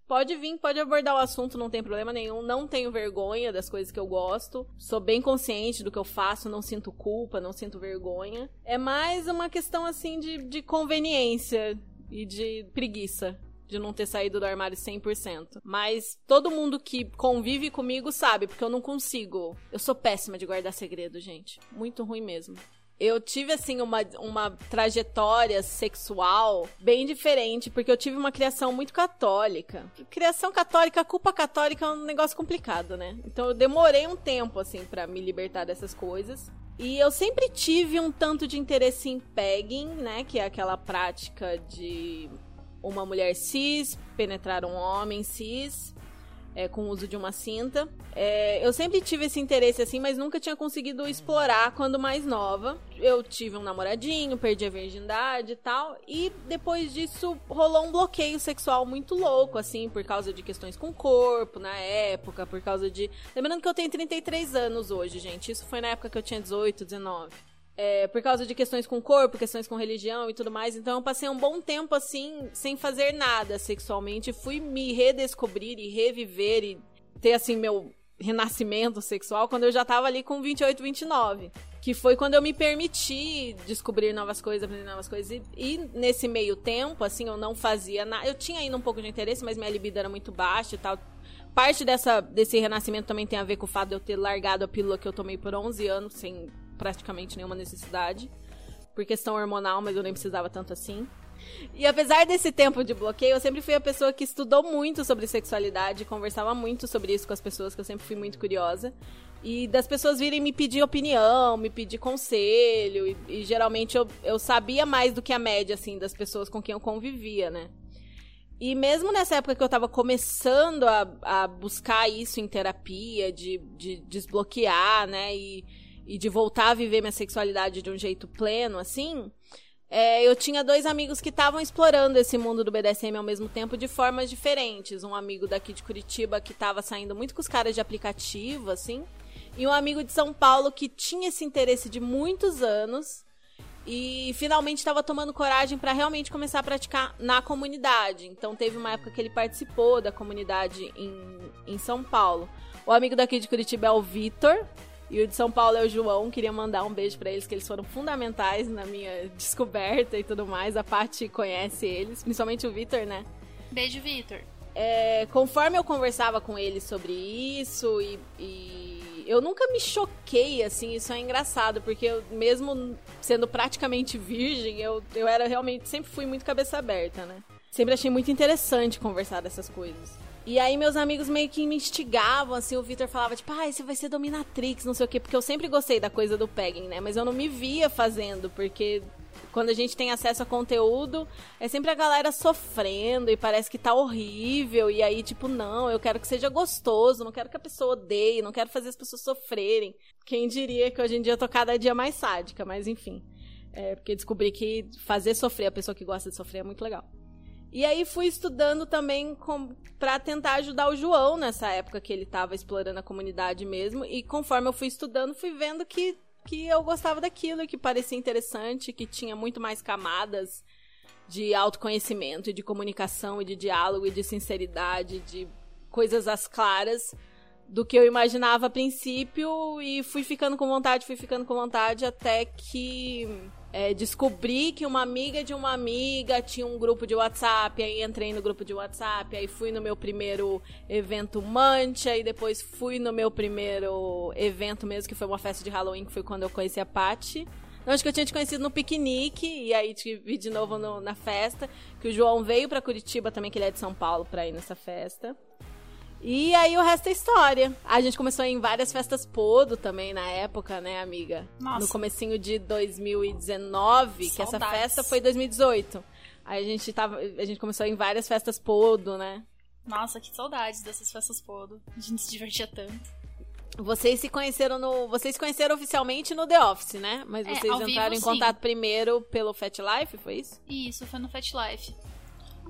Pode vir, pode abordar o assunto, não tem problema nenhum. Não tenho vergonha das coisas que eu gosto. Sou bem consciente do que eu faço, não sinto culpa, não sinto vergonha. É mais uma questão assim de, de conveniência e de preguiça de não ter saído do armário 100%. Mas todo mundo que convive comigo sabe, porque eu não consigo. Eu sou péssima de guardar segredo, gente. Muito ruim mesmo eu tive, assim, uma, uma trajetória sexual bem diferente, porque eu tive uma criação muito católica. Criação católica, culpa católica é um negócio complicado, né? Então eu demorei um tempo, assim, para me libertar dessas coisas. E eu sempre tive um tanto de interesse em pegging, né? Que é aquela prática de uma mulher cis penetrar um homem cis é, com o uso de uma cinta. É, eu sempre tive esse interesse assim, mas nunca tinha conseguido explorar quando mais nova. Eu tive um namoradinho, perdi a virgindade e tal, e depois disso rolou um bloqueio sexual muito louco, assim, por causa de questões com o corpo na época, por causa de. Lembrando que eu tenho 33 anos hoje, gente. Isso foi na época que eu tinha 18, 19 é, por causa de questões com corpo, questões com religião e tudo mais. Então eu passei um bom tempo assim, sem fazer nada sexualmente. Fui me redescobrir e reviver e ter assim meu renascimento sexual quando eu já tava ali com 28, 29. Que foi quando eu me permiti descobrir novas coisas, aprender novas coisas. E, e nesse meio tempo, assim, eu não fazia nada. Eu tinha ainda um pouco de interesse, mas minha libido era muito baixa e tal. Parte dessa, desse renascimento também tem a ver com o fato de eu ter largado a pílula que eu tomei por 11 anos, sem praticamente nenhuma necessidade. Por questão hormonal, mas eu nem precisava tanto assim. E apesar desse tempo de bloqueio, eu sempre fui a pessoa que estudou muito sobre sexualidade, conversava muito sobre isso com as pessoas, que eu sempre fui muito curiosa. E das pessoas virem me pedir opinião, me pedir conselho. E, e, geralmente eu, eu sabia mais do que a média, assim, das pessoas com quem eu convivia, né? E mesmo nessa época que eu tava começando a, a buscar isso em terapia, de, de desbloquear, né? E, e de voltar a viver minha sexualidade de um jeito pleno, assim. É, eu tinha dois amigos que estavam explorando esse mundo do BDSM ao mesmo tempo de formas diferentes. Um amigo daqui de Curitiba que estava saindo muito com os caras de aplicativo, assim e um amigo de São Paulo que tinha esse interesse de muitos anos e finalmente estava tomando coragem para realmente começar a praticar na comunidade. Então teve uma época que ele participou da comunidade em, em São Paulo. O amigo daqui de Curitiba é o Vitor. E o de São Paulo é o João. Queria mandar um beijo para eles, que eles foram fundamentais na minha descoberta e tudo mais. A Paty conhece eles, principalmente o Vitor, né? Beijo, Vitor. É, conforme eu conversava com ele sobre isso e, e eu nunca me choquei, assim, isso é engraçado, porque eu, mesmo sendo praticamente virgem, eu, eu era realmente, sempre fui muito cabeça aberta, né? Sempre achei muito interessante conversar dessas coisas. E aí meus amigos meio que me instigavam, assim, o Victor falava, tipo, ah, você vai ser dominatrix, não sei o quê, porque eu sempre gostei da coisa do pegging, né? Mas eu não me via fazendo, porque quando a gente tem acesso a conteúdo, é sempre a galera sofrendo e parece que tá horrível. E aí, tipo, não, eu quero que seja gostoso, não quero que a pessoa odeie, não quero fazer as pessoas sofrerem. Quem diria que hoje em dia eu tô cada dia mais sádica, mas enfim. É, porque descobri que fazer sofrer a pessoa que gosta de sofrer é muito legal. E aí fui estudando também pra tentar ajudar o João nessa época que ele tava explorando a comunidade mesmo. E conforme eu fui estudando, fui vendo que que eu gostava daquilo, que parecia interessante, que tinha muito mais camadas de autoconhecimento, de comunicação, e de diálogo, e de sinceridade, de coisas às claras do que eu imaginava a princípio e fui ficando com vontade, fui ficando com vontade até que é, descobri que uma amiga de uma amiga tinha um grupo de WhatsApp, aí entrei no grupo de WhatsApp, aí fui no meu primeiro evento Mancha, e depois fui no meu primeiro evento mesmo, que foi uma festa de Halloween, que foi quando eu conheci a Paty. Eu acho que eu tinha te conhecido no piquenique, e aí vi de novo no, na festa, que o João veio para Curitiba também, que ele é de São Paulo, pra ir nessa festa. E aí o resto é história. A gente começou em várias festas Podo também na época, né, amiga? Nossa. No comecinho de 2019, Saudades. que essa festa foi 2018. Aí a gente tava, a gente começou em várias festas Podo, né? Nossa, que saudades dessas festas Podo. A gente se divertia tanto. Vocês se conheceram no, vocês se conheceram oficialmente no The Office, né? Mas é, vocês entraram vivo, em contato sim. primeiro pelo Fat Life, foi isso? Isso, foi no Fat Life.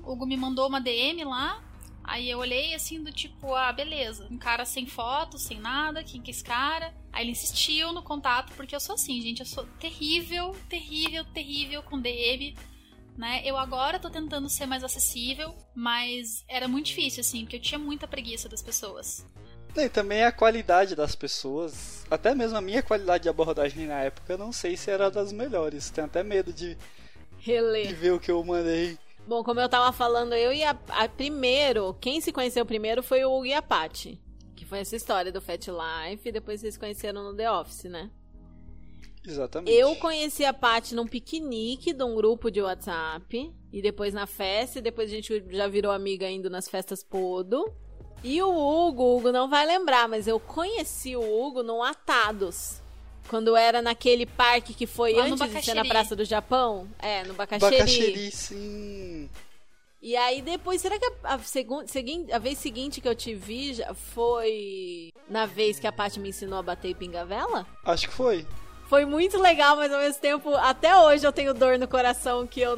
O Hugo me mandou uma DM lá, Aí eu olhei assim do tipo, ah, beleza. Um cara sem foto, sem nada, quem que é esse cara? Aí ele insistiu no contato, porque eu sou assim, gente, eu sou terrível, terrível, terrível com DM. Né? Eu agora tô tentando ser mais acessível, mas era muito difícil, assim, porque eu tinha muita preguiça das pessoas. E também a qualidade das pessoas, até mesmo a minha qualidade de abordagem na época, eu não sei se era das melhores. Tenho até medo de, Reler. de ver o que eu mandei. Bom, como eu tava falando, eu e a, a primeiro, quem se conheceu primeiro foi o Hugo e a Paty. Que foi essa história do Fat Life, e depois vocês se conheceram no The Office, né? Exatamente. Eu conheci a Paty num piquenique de um grupo de WhatsApp. E depois na festa, e depois a gente já virou amiga indo nas festas Podo. E o Hugo, o Hugo não vai lembrar, mas eu conheci o Hugo no Atados. Quando era naquele parque que foi Lá antes de ser na Praça do Japão. É, no Bacaxiri. Bacaxiri, sim. E aí depois, será que a, a, segun- a vez seguinte que eu te vi já foi na vez que a Paty me ensinou a bater pinga-vela? Acho que foi. Foi muito legal, mas ao mesmo tempo, até hoje eu tenho dor no coração que eu,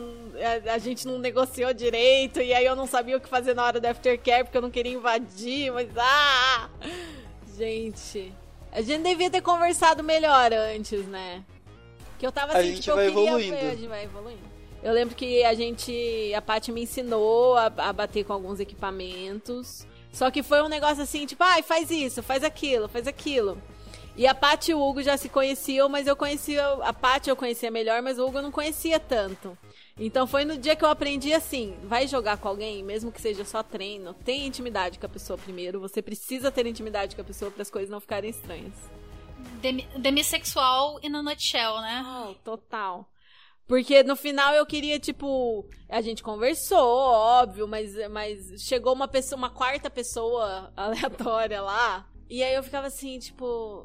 a, a gente não negociou direito e aí eu não sabia o que fazer na hora do aftercare porque eu não queria invadir, mas ah! Gente, a gente devia ter conversado melhor antes, né? Que eu tava A assim, gente tipo, vai eu queria evoluindo. ver, a gente vai evoluindo. Eu lembro que a gente, a Paty me ensinou a, a bater com alguns equipamentos. Só que foi um negócio assim, tipo, ai, faz isso, faz aquilo, faz aquilo. E a Paty e o Hugo já se conheciam, mas eu conhecia. A Paty eu conhecia melhor, mas o Hugo eu não conhecia tanto. Então foi no dia que eu aprendi assim: vai jogar com alguém, mesmo que seja só treino, tenha intimidade com a pessoa primeiro. Você precisa ter intimidade com a pessoa para as coisas não ficarem estranhas. Demi- demissexual in a nutshell, né? Oh, total. Porque no final eu queria, tipo. A gente conversou, óbvio, mas, mas chegou uma pessoa, uma quarta pessoa aleatória lá. E aí eu ficava assim, tipo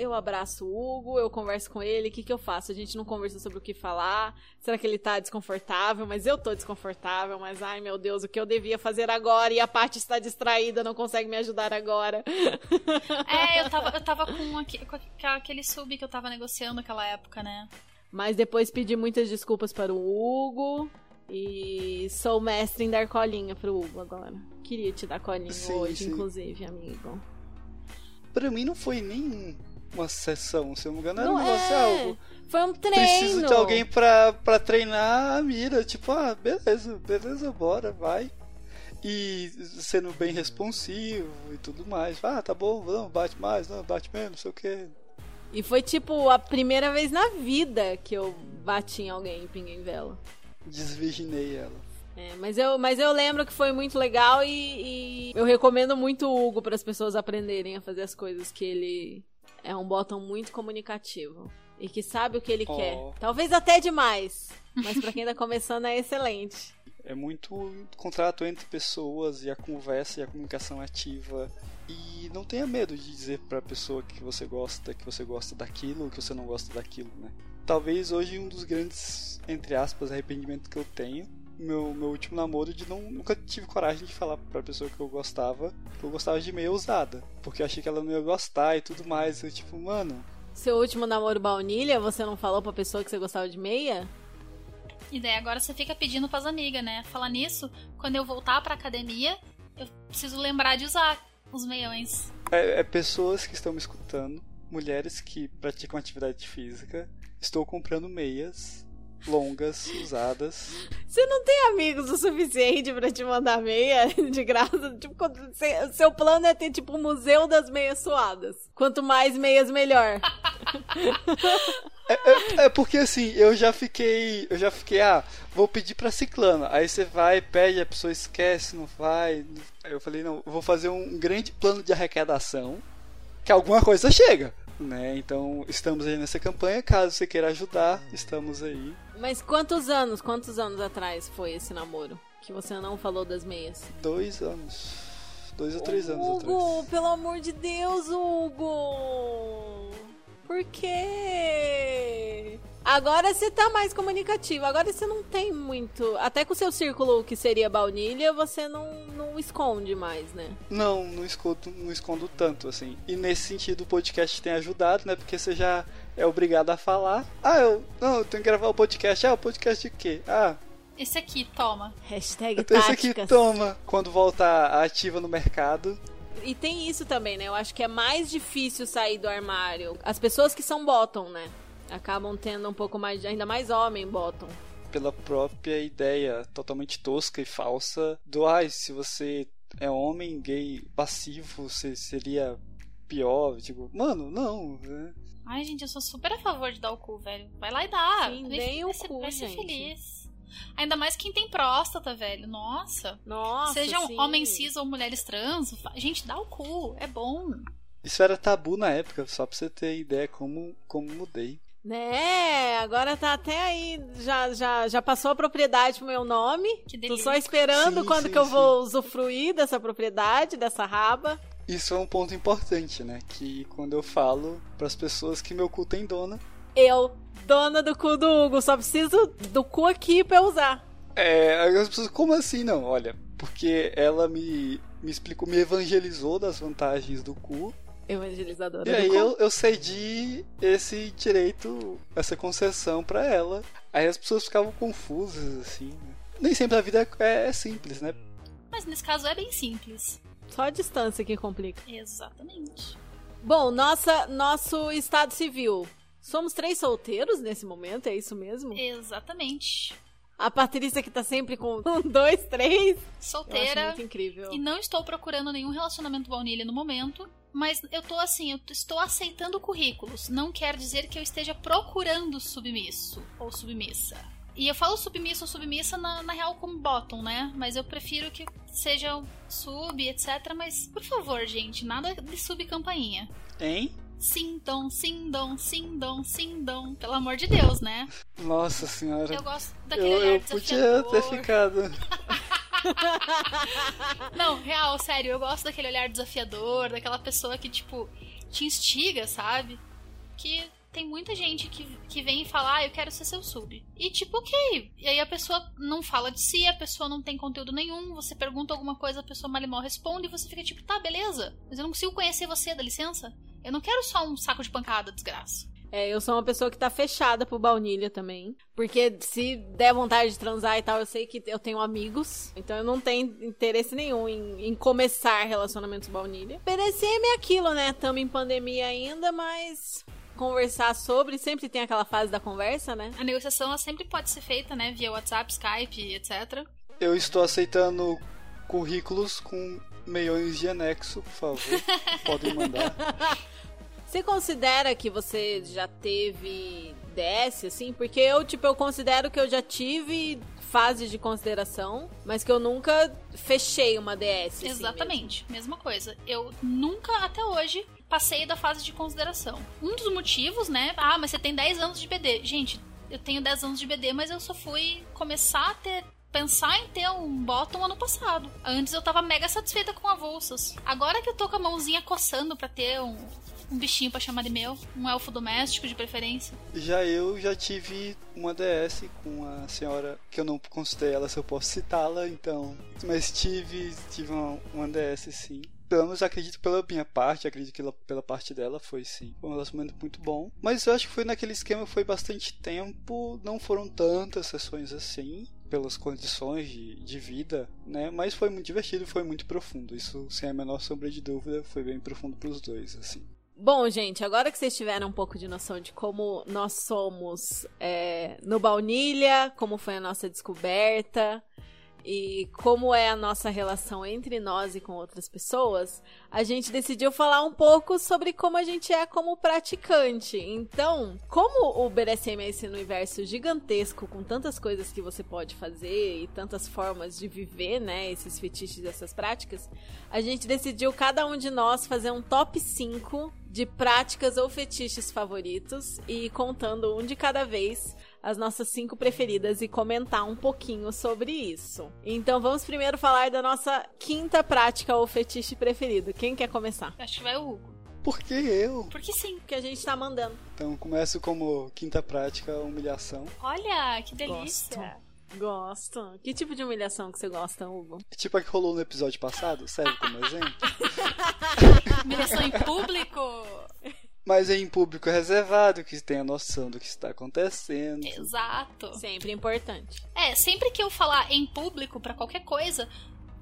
eu abraço o Hugo, eu converso com ele, o que, que eu faço? A gente não conversa sobre o que falar. Será que ele tá desconfortável? Mas eu tô desconfortável, mas ai meu Deus, o que eu devia fazer agora? E a parte está distraída, não consegue me ajudar agora. É, eu tava, eu tava com, aqui, com aquele sub que eu tava negociando naquela época, né? Mas depois pedi muitas desculpas para o Hugo. E sou mestre em dar colinha pro Hugo agora. Queria te dar colinha sim, hoje, sim. inclusive, amigo. Pra mim não foi nem uma sessão, se eu não me engano, era não um negócio é. algo. Foi um treino. Preciso de alguém pra, pra treinar a mira. Tipo, ah, beleza, beleza, bora, vai. E sendo bem responsivo e tudo mais. Ah, tá bom, não, bate mais, não, bate menos, não sei o que. E foi tipo a primeira vez na vida que eu bati em alguém em Pinguim Vela. Desvirginei ela. É, mas, eu, mas eu lembro que foi muito legal e, e eu recomendo muito o Hugo para as pessoas aprenderem a fazer as coisas que ele é um bottom muito comunicativo. E que sabe o que ele oh. quer. Talvez até demais. Mas para quem tá começando é excelente. É muito contrato entre pessoas e a conversa e a comunicação ativa. E não tenha medo de dizer pra pessoa que você gosta, que você gosta daquilo ou que você não gosta daquilo, né? Talvez hoje um dos grandes, entre aspas, arrependimentos que eu tenho meu, meu último namoro de não nunca tive coragem de falar pra pessoa que eu gostava que eu gostava de meia usada. Porque eu achei que ela não ia gostar e tudo mais. Eu, tipo, mano. Seu último namoro baunilha, você não falou pra pessoa que você gostava de meia? E daí agora você fica pedindo pras amigas, né? Falar nisso, quando eu voltar pra academia, eu preciso lembrar de usar os meiões. É, é pessoas que estão me escutando, mulheres que praticam atividade física. Estou comprando meias longas, usadas. Você não tem amigos o suficiente para te mandar meia de graça? Tipo, seu plano é ter, tipo, o um museu das meias suadas. Quanto mais meias, melhor. É, é, é, porque assim, eu já fiquei. Eu já fiquei, ah, vou pedir pra ciclano. Aí você vai, pede, a pessoa esquece, não vai. Aí eu falei, não, vou fazer um grande plano de arrecadação. Que alguma coisa chega. Né? Então estamos aí nessa campanha. Caso você queira ajudar, estamos aí. Mas quantos anos, quantos anos atrás foi esse namoro? Que você não falou das meias? Dois anos. Dois ou três anos Hugo, atrás. Hugo, pelo amor de Deus, Hugo! Por quê? Agora você tá mais comunicativo. Agora você não tem muito. Até com o seu círculo que seria baunilha, você não, não esconde mais, né? Não, não escondo, não escondo tanto, assim. E nesse sentido o podcast tem ajudado, né? Porque você já é obrigado a falar. Ah, eu. Não, eu tenho que gravar o podcast. Ah, o podcast de quê? Ah. Esse aqui, toma. Hashtag então, Esse aqui, toma. Quando voltar ativa no mercado. E tem isso também, né? Eu acho que é mais difícil sair do armário. As pessoas que são bottom, né? Acabam tendo um pouco mais, ainda mais homem botam. Pela própria ideia totalmente tosca e falsa do, ai, ah, se você é homem gay passivo, você seria pior. Tipo, mano, não. Né? Ai, gente, eu sou super a favor de dar o cu, velho. Vai lá e dá. Sim, vai, o cu, vai ser feliz. Ainda mais quem tem próstata, velho. Nossa. Nossa. Sejam sim. homens cis ou mulheres trans. Gente, dá o cu. É bom. Isso era tabu na época, só pra você ter ideia como, como mudei. Né, agora tá até aí, já, já, já passou a propriedade pro meu nome. Que Tô só esperando sim, quando sim, que eu sim. vou usufruir dessa propriedade, dessa raba. Isso é um ponto importante, né? Que quando eu falo para as pessoas que meu cu tem dona. Eu, dona do cu do Hugo, só preciso do cu aqui pra eu usar. É, as pessoas, como assim não? Olha, porque ela me, me explicou, me evangelizou das vantagens do cu evangelizadora. E aí eu, eu cedi esse direito, essa concessão para ela. Aí as pessoas ficavam confusas, assim. Né? Nem sempre a vida é, é simples, né? Mas nesse caso é bem simples. Só a distância que complica. Exatamente. Bom, nossa, nosso estado civil. Somos três solteiros nesse momento, é isso mesmo? Exatamente. A Patrícia que tá sempre com um, dois, três. Solteira. muito incrível. E não estou procurando nenhum relacionamento baunilha no momento. Mas eu tô assim, eu estou aceitando currículos. Não quer dizer que eu esteja procurando submisso ou submissa. E eu falo submisso ou submissa na, na real como bottom, né? Mas eu prefiro que sejam sub, etc. Mas, por favor, gente, nada de sub campainha. Hein? Sindom, sindom, sindom, sindom. Pelo amor de Deus, né? Nossa senhora. Eu gosto daquele Eu, olhar eu podia desafiador. ter ficado. Não, real, sério, eu gosto daquele olhar desafiador, daquela pessoa que, tipo, te instiga, sabe? Que tem muita gente que, que vem e fala, ah, eu quero ser seu sub. E tipo, ok. E aí a pessoa não fala de si, a pessoa não tem conteúdo nenhum, você pergunta alguma coisa, a pessoa mal e mal responde, e você fica tipo, tá, beleza, mas eu não consigo conhecer você, dá licença? Eu não quero só um saco de pancada, desgraça. É, eu sou uma pessoa que tá fechada pro baunilha também. Porque se der vontade de transar e tal, eu sei que eu tenho amigos. Então eu não tenho interesse nenhum em, em começar relacionamentos baunilha. BDSM é aquilo, né? Tamo em pandemia ainda, mas conversar sobre, sempre tem aquela fase da conversa, né? A negociação ela sempre pode ser feita, né, via WhatsApp, Skype, etc. Eu estou aceitando currículos com meiões de anexo, por favor. Podem mandar. Você considera que você já teve DS, assim? Porque eu, tipo, eu considero que eu já tive fases de consideração, mas que eu nunca fechei uma DS. assim Exatamente, mesma coisa. Eu nunca, até hoje, passei da fase de consideração. Um dos motivos, né? Ah, mas você tem 10 anos de BD. Gente, eu tenho 10 anos de BD, mas eu só fui começar a ter. Pensar em ter um bottom ano passado. Antes eu tava mega satisfeita com avulsas. Agora que eu tô com a mãozinha coçando pra ter um, um bichinho pra chamar de meu, um elfo doméstico de preferência. Já eu já tive uma DS com a senhora, que eu não consultei ela se eu posso citá-la, então. Mas tive, tive uma, uma DS sim. Pelo menos acredito pela minha parte, acredito que ela- pela parte dela foi sim. Um relacionamento muito bom. Mas eu acho que foi naquele esquema, foi bastante tempo, não foram tantas sessões assim. Pelas condições de, de vida, né? Mas foi muito divertido, foi muito profundo. Isso, sem a menor sombra de dúvida, foi bem profundo pros dois, assim. Bom, gente, agora que vocês tiveram um pouco de noção de como nós somos é, no Baunilha, como foi a nossa descoberta e como é a nossa relação entre nós e com outras pessoas, a gente decidiu falar um pouco sobre como a gente é como praticante. Então, como o BDSM é esse universo gigantesco com tantas coisas que você pode fazer e tantas formas de viver, né, esses fetiches, essas práticas, a gente decidiu cada um de nós fazer um top 5 de práticas ou fetiches favoritos e contando um de cada vez as nossas cinco preferidas e comentar um pouquinho sobre isso. Então vamos primeiro falar da nossa quinta prática ou fetiche preferido. Quem quer começar? Acho que vai o Hugo. Por que eu? Porque sim. Que a gente tá mandando. Então começo como quinta prática, humilhação. Olha, que delícia. Gosto. Que tipo de humilhação que você gosta, Hugo? Tipo a que rolou no episódio passado, serve como exemplo. Humilhação em público. Mas é em público reservado, que tem a noção do que está acontecendo. Exato. Sempre importante. É, sempre que eu falar em público pra qualquer coisa,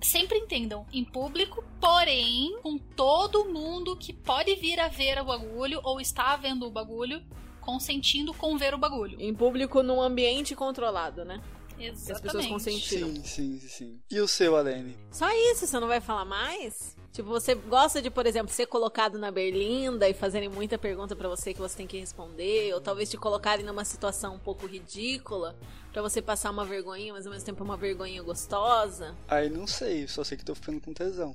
sempre entendam, em público, porém, com todo mundo que pode vir a ver o bagulho ou está vendo o bagulho, consentindo com ver o bagulho. Em público, num ambiente controlado, né? Que as pessoas Exatamente. consentiram. Sim, sim, sim. E o seu, Alene? Só isso, você não vai falar mais? Tipo, você gosta de, por exemplo, ser colocado na berlinda e fazerem muita pergunta pra você que você tem que responder, ou talvez te colocarem numa situação um pouco ridícula pra você passar uma vergonhinha, mas ao mesmo tempo uma vergonhinha gostosa. Aí não sei, só sei que tô ficando com tesão.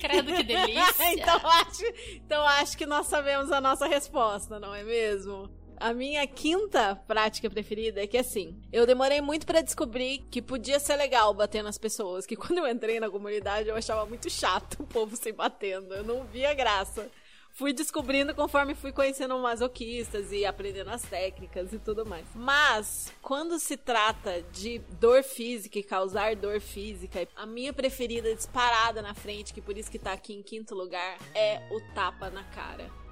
Credo que delícia. então, acho, então acho que nós sabemos a nossa resposta, não é mesmo? A minha quinta prática preferida é que assim, eu demorei muito pra descobrir que podia ser legal bater nas pessoas, que quando eu entrei na comunidade eu achava muito chato o povo se batendo, eu não via graça. Fui descobrindo conforme fui conhecendo masoquistas e aprendendo as técnicas e tudo mais. Mas, quando se trata de dor física e causar dor física, a minha preferida disparada na frente, que por isso que tá aqui em quinto lugar, é o tapa na cara.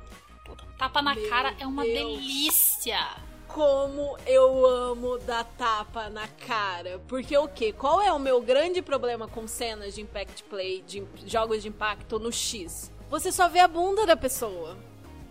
Tapa na Meu cara é uma Deus. delícia. Como eu amo dar tapa na cara. Porque o quê? Qual é o meu grande problema com cenas de impact play, de jogos de impacto no X? Você só vê a bunda da pessoa.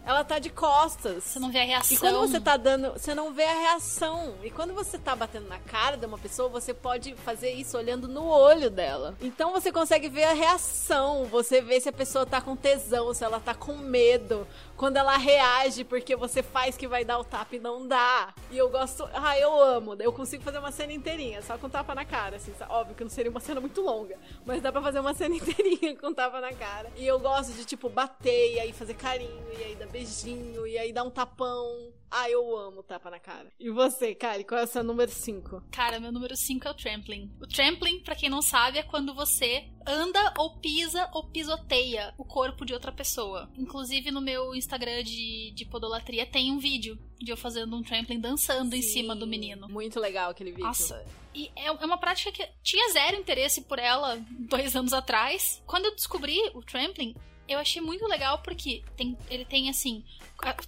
Ela tá de costas. Você não vê a reação. E quando você tá dando, você não vê a reação. E quando você tá batendo na cara de uma pessoa, você pode fazer isso olhando no olho dela. Então você consegue ver a reação, você vê se a pessoa tá com tesão, se ela tá com medo, quando ela reage porque você faz que vai dar o tapa e não dá. E eu gosto. Ah, eu amo. Eu consigo fazer uma cena inteirinha, só com tapa na cara, assim. Óbvio que não seria uma cena muito longa, mas dá pra fazer uma cena inteirinha com tapa na cara. E eu gosto de, tipo, bater e aí fazer carinho, e aí dar beijinho, e aí dar um tapão. Ah, eu amo tapa na cara. E você, Kari, qual é o seu número 5? Cara, meu número 5 é o trampling. O trampling, pra quem não sabe, é quando você anda ou pisa ou pisoteia o corpo de outra pessoa. Inclusive no meu Instagram de, de podolatria tem um vídeo de eu fazendo um trampling dançando Sim, em cima do menino. Muito legal aquele vídeo. Nossa, e é, é uma prática que tinha zero interesse por ela dois anos atrás. Quando eu descobri o trampling, eu achei muito legal porque tem, ele tem assim.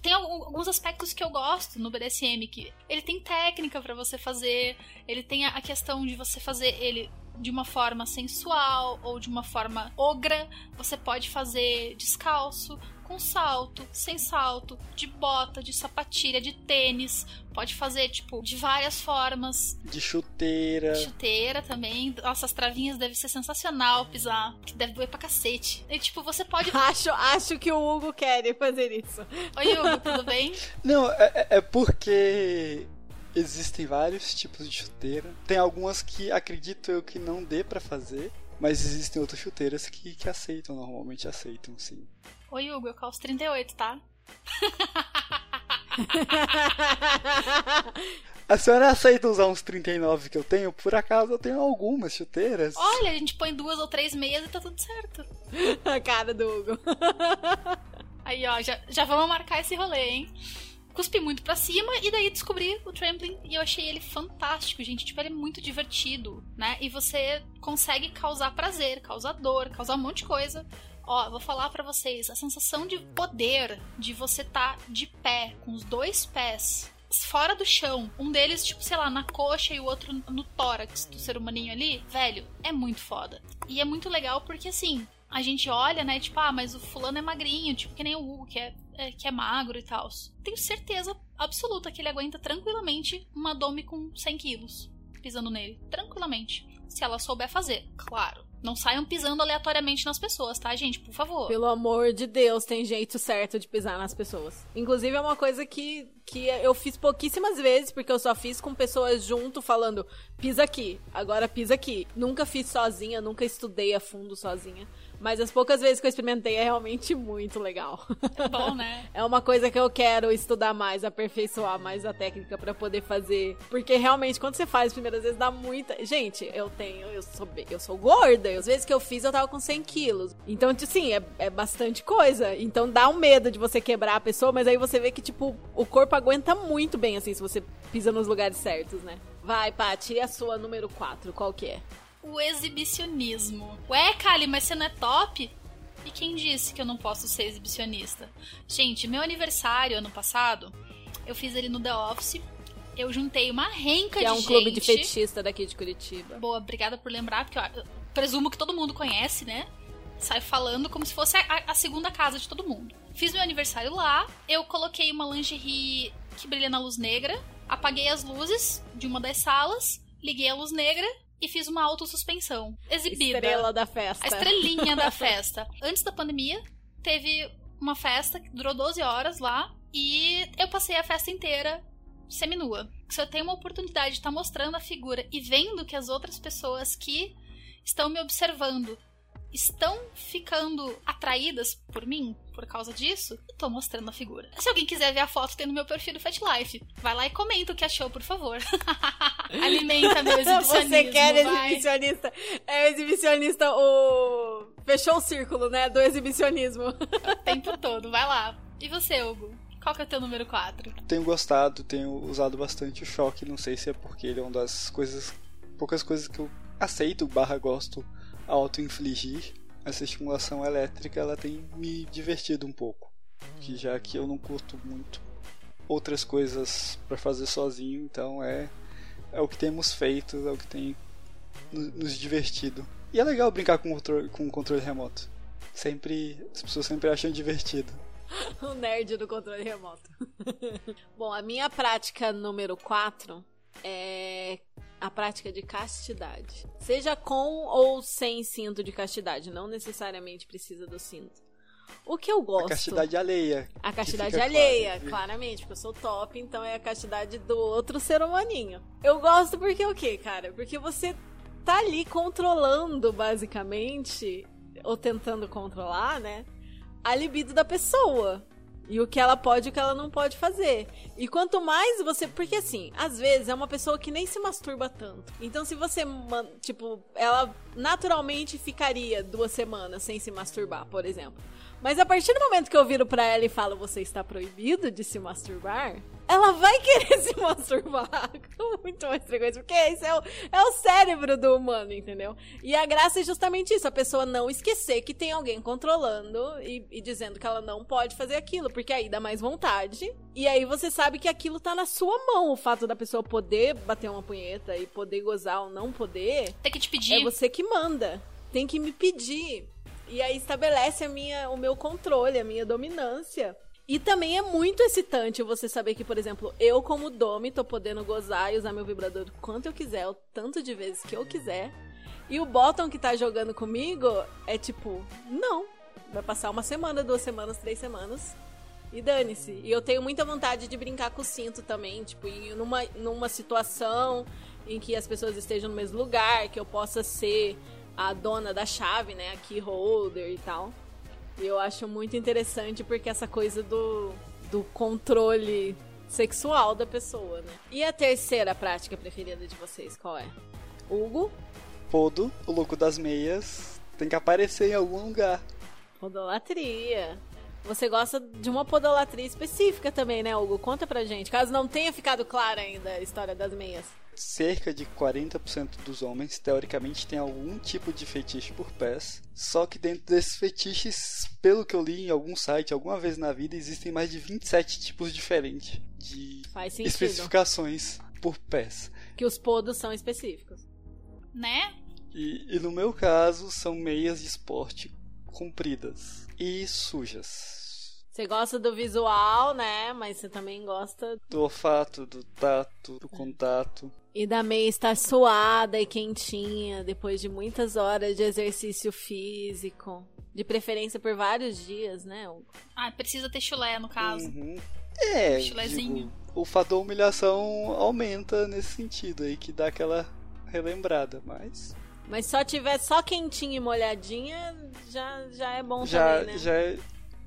Tem alguns aspectos que eu gosto no BDSM, que ele tem técnica para você fazer, ele tem a questão de você fazer ele de uma forma sensual ou de uma forma ogra. Você pode fazer descalço, com salto, sem salto, de bota, de sapatilha, de tênis. Pode fazer, tipo, de várias formas. De chuteira. De chuteira também. Nossa, as travinhas deve ser sensacional pisar. Que deve doer pra cacete. E, tipo, você pode. acho, acho que o Hugo quer fazer isso. Oi, Hugo, tudo bem? Não, é, é, é porque existem vários tipos de chuteira. Tem algumas que acredito eu que não dê para fazer. Mas existem outras chuteiras que, que aceitam, normalmente aceitam, sim. Oi, Hugo, eu calço 38, tá? A senhora aceita usar uns 39 que eu tenho? Por acaso eu tenho algumas chuteiras. Olha, a gente põe duas ou três meias e tá tudo certo. a cara do Hugo. Aí, ó, já, já vamos marcar esse rolê, hein? Cuspi muito pra cima e daí descobri o trampling e eu achei ele fantástico, gente. Tipo, ele é muito divertido, né? E você consegue causar prazer, causar dor, causar um monte de coisa. Ó, vou falar para vocês, a sensação de poder de você tá de pé, com os dois pés fora do chão, um deles, tipo, sei lá, na coxa e o outro no tórax do ser humaninho ali, velho, é muito foda. E é muito legal porque, assim, a gente olha, né, tipo, ah, mas o fulano é magrinho, tipo, que nem o Hugo, que é é, que é magro e tal. Tenho certeza absoluta que ele aguenta tranquilamente uma dome com 100 quilos pisando nele. Tranquilamente. Se ela souber fazer, claro. Não saiam pisando aleatoriamente nas pessoas, tá, gente? Por favor. Pelo amor de Deus, tem jeito certo de pisar nas pessoas. Inclusive, é uma coisa que, que eu fiz pouquíssimas vezes, porque eu só fiz com pessoas junto falando: pisa aqui, agora pisa aqui. Nunca fiz sozinha, nunca estudei a fundo sozinha. Mas as poucas vezes que eu experimentei é realmente muito legal. É bom, né? é uma coisa que eu quero estudar mais, aperfeiçoar mais a técnica para poder fazer. Porque realmente, quando você faz as primeiras vezes, dá muita. Gente, eu tenho. Eu sou, eu sou gorda. E as vezes que eu fiz, eu tava com 100 quilos. Então, tipo, sim, é, é bastante coisa. Então dá um medo de você quebrar a pessoa, mas aí você vê que, tipo, o corpo aguenta muito bem, assim, se você pisa nos lugares certos, né? Vai, Paty, e a sua número 4, qual que é? O exibicionismo. Ué, Kali, mas você não é top? E quem disse que eu não posso ser exibicionista? Gente, meu aniversário ano passado, eu fiz ele no The Office. Eu juntei uma renca que de gente. é um gente. clube de fetichista daqui de Curitiba. Boa, obrigada por lembrar, porque eu presumo que todo mundo conhece, né? Sai falando como se fosse a, a segunda casa de todo mundo. Fiz meu aniversário lá, eu coloquei uma lingerie que brilha na luz negra, apaguei as luzes de uma das salas, liguei a luz negra e fiz uma autossuspensão exibida. Estrela da festa. A estrelinha da festa. Antes da pandemia, teve uma festa que durou 12 horas lá e eu passei a festa inteira seminua. Se eu tenho uma oportunidade de estar tá mostrando a figura e vendo que as outras pessoas que estão me observando estão ficando atraídas por mim por causa disso, eu tô mostrando a figura. Se alguém quiser ver a foto, tem no meu perfil do Fat Life. Vai lá e comenta o que achou, por favor. Alimenta meu exibicionismo. Você quer exibicionista? É o exibicionista, o. Fechou o círculo, né? Do exibicionismo. o tempo todo. Vai lá. E você, Hugo? Qual que é o teu número 4? Tenho gostado, tenho usado bastante o choque. Não sei se é porque ele é uma das coisas. poucas coisas que eu aceito barra gosto auto-infligir, essa estimulação elétrica ela tem me divertido um pouco. Que já que eu não curto muito outras coisas para fazer sozinho, então é é o que temos feito, é o que tem nos divertido. E é legal brincar com o controle, com o controle remoto. Sempre as pessoas sempre acham divertido. o nerd do controle remoto. Bom, a minha prática número 4 é a prática de castidade. Seja com ou sem cinto de castidade, não necessariamente precisa do cinto. O que eu gosto. A castidade alheia. A castidade alheia, claro. claramente, porque eu sou top, então é a castidade do outro ser humaninho. Eu gosto porque o quê, cara? Porque você tá ali controlando, basicamente, ou tentando controlar, né? A libido da pessoa. E o que ela pode e o que ela não pode fazer. E quanto mais você. Porque assim, às vezes é uma pessoa que nem se masturba tanto. Então, se você. Tipo, ela naturalmente ficaria duas semanas sem se masturbar, por exemplo. Mas a partir do momento que eu viro pra ela e falo, você está proibido de se masturbar, ela vai querer se masturbar com muito mais frequência, porque isso é o, é o cérebro do humano, entendeu? E a graça é justamente isso, a pessoa não esquecer que tem alguém controlando e, e dizendo que ela não pode fazer aquilo, porque aí dá mais vontade. E aí você sabe que aquilo tá na sua mão, o fato da pessoa poder bater uma punheta e poder gozar ou não poder. Tem que te pedir. É você que manda. Tem que me pedir. E aí estabelece a minha, o meu controle, a minha dominância. E também é muito excitante você saber que, por exemplo, eu como Domi tô podendo gozar e usar meu vibrador quanto eu quiser, o tanto de vezes que eu quiser. E o Bottom que tá jogando comigo é tipo, não. Vai passar uma semana, duas semanas, três semanas. E dane-se. E eu tenho muita vontade de brincar com o cinto também, tipo, em numa, numa situação em que as pessoas estejam no mesmo lugar, que eu possa ser a dona da chave, né, a key holder e tal. E eu acho muito interessante porque essa coisa do, do controle sexual da pessoa, né? E a terceira prática preferida de vocês, qual é? Hugo, Podo, o louco das meias, tem que aparecer em algum lugar. podolatria. Você gosta de uma podolatria específica também, né, Hugo? Conta pra gente, caso não tenha ficado clara ainda a história das meias. Cerca de 40% dos homens, teoricamente, tem algum tipo de fetiche por pés. Só que dentro desses fetiches, pelo que eu li em algum site, alguma vez na vida, existem mais de 27 tipos diferentes de especificações por pés. Que os podos são específicos. Né? E, e no meu caso, são meias de esporte compridas e sujas. Você gosta do visual, né? Mas você também gosta. Do olfato, do tato, do contato. E da meia estar suada e quentinha depois de muitas horas de exercício físico. De preferência por vários dias, né? Hugo? Ah, precisa ter chulé, no caso. Uhum. É, Chulezinho. digo, o fator humilhação aumenta nesse sentido aí, que dá aquela relembrada, mas Mas só tiver só quentinha e molhadinha, já, já é bom já, também, né? já, é,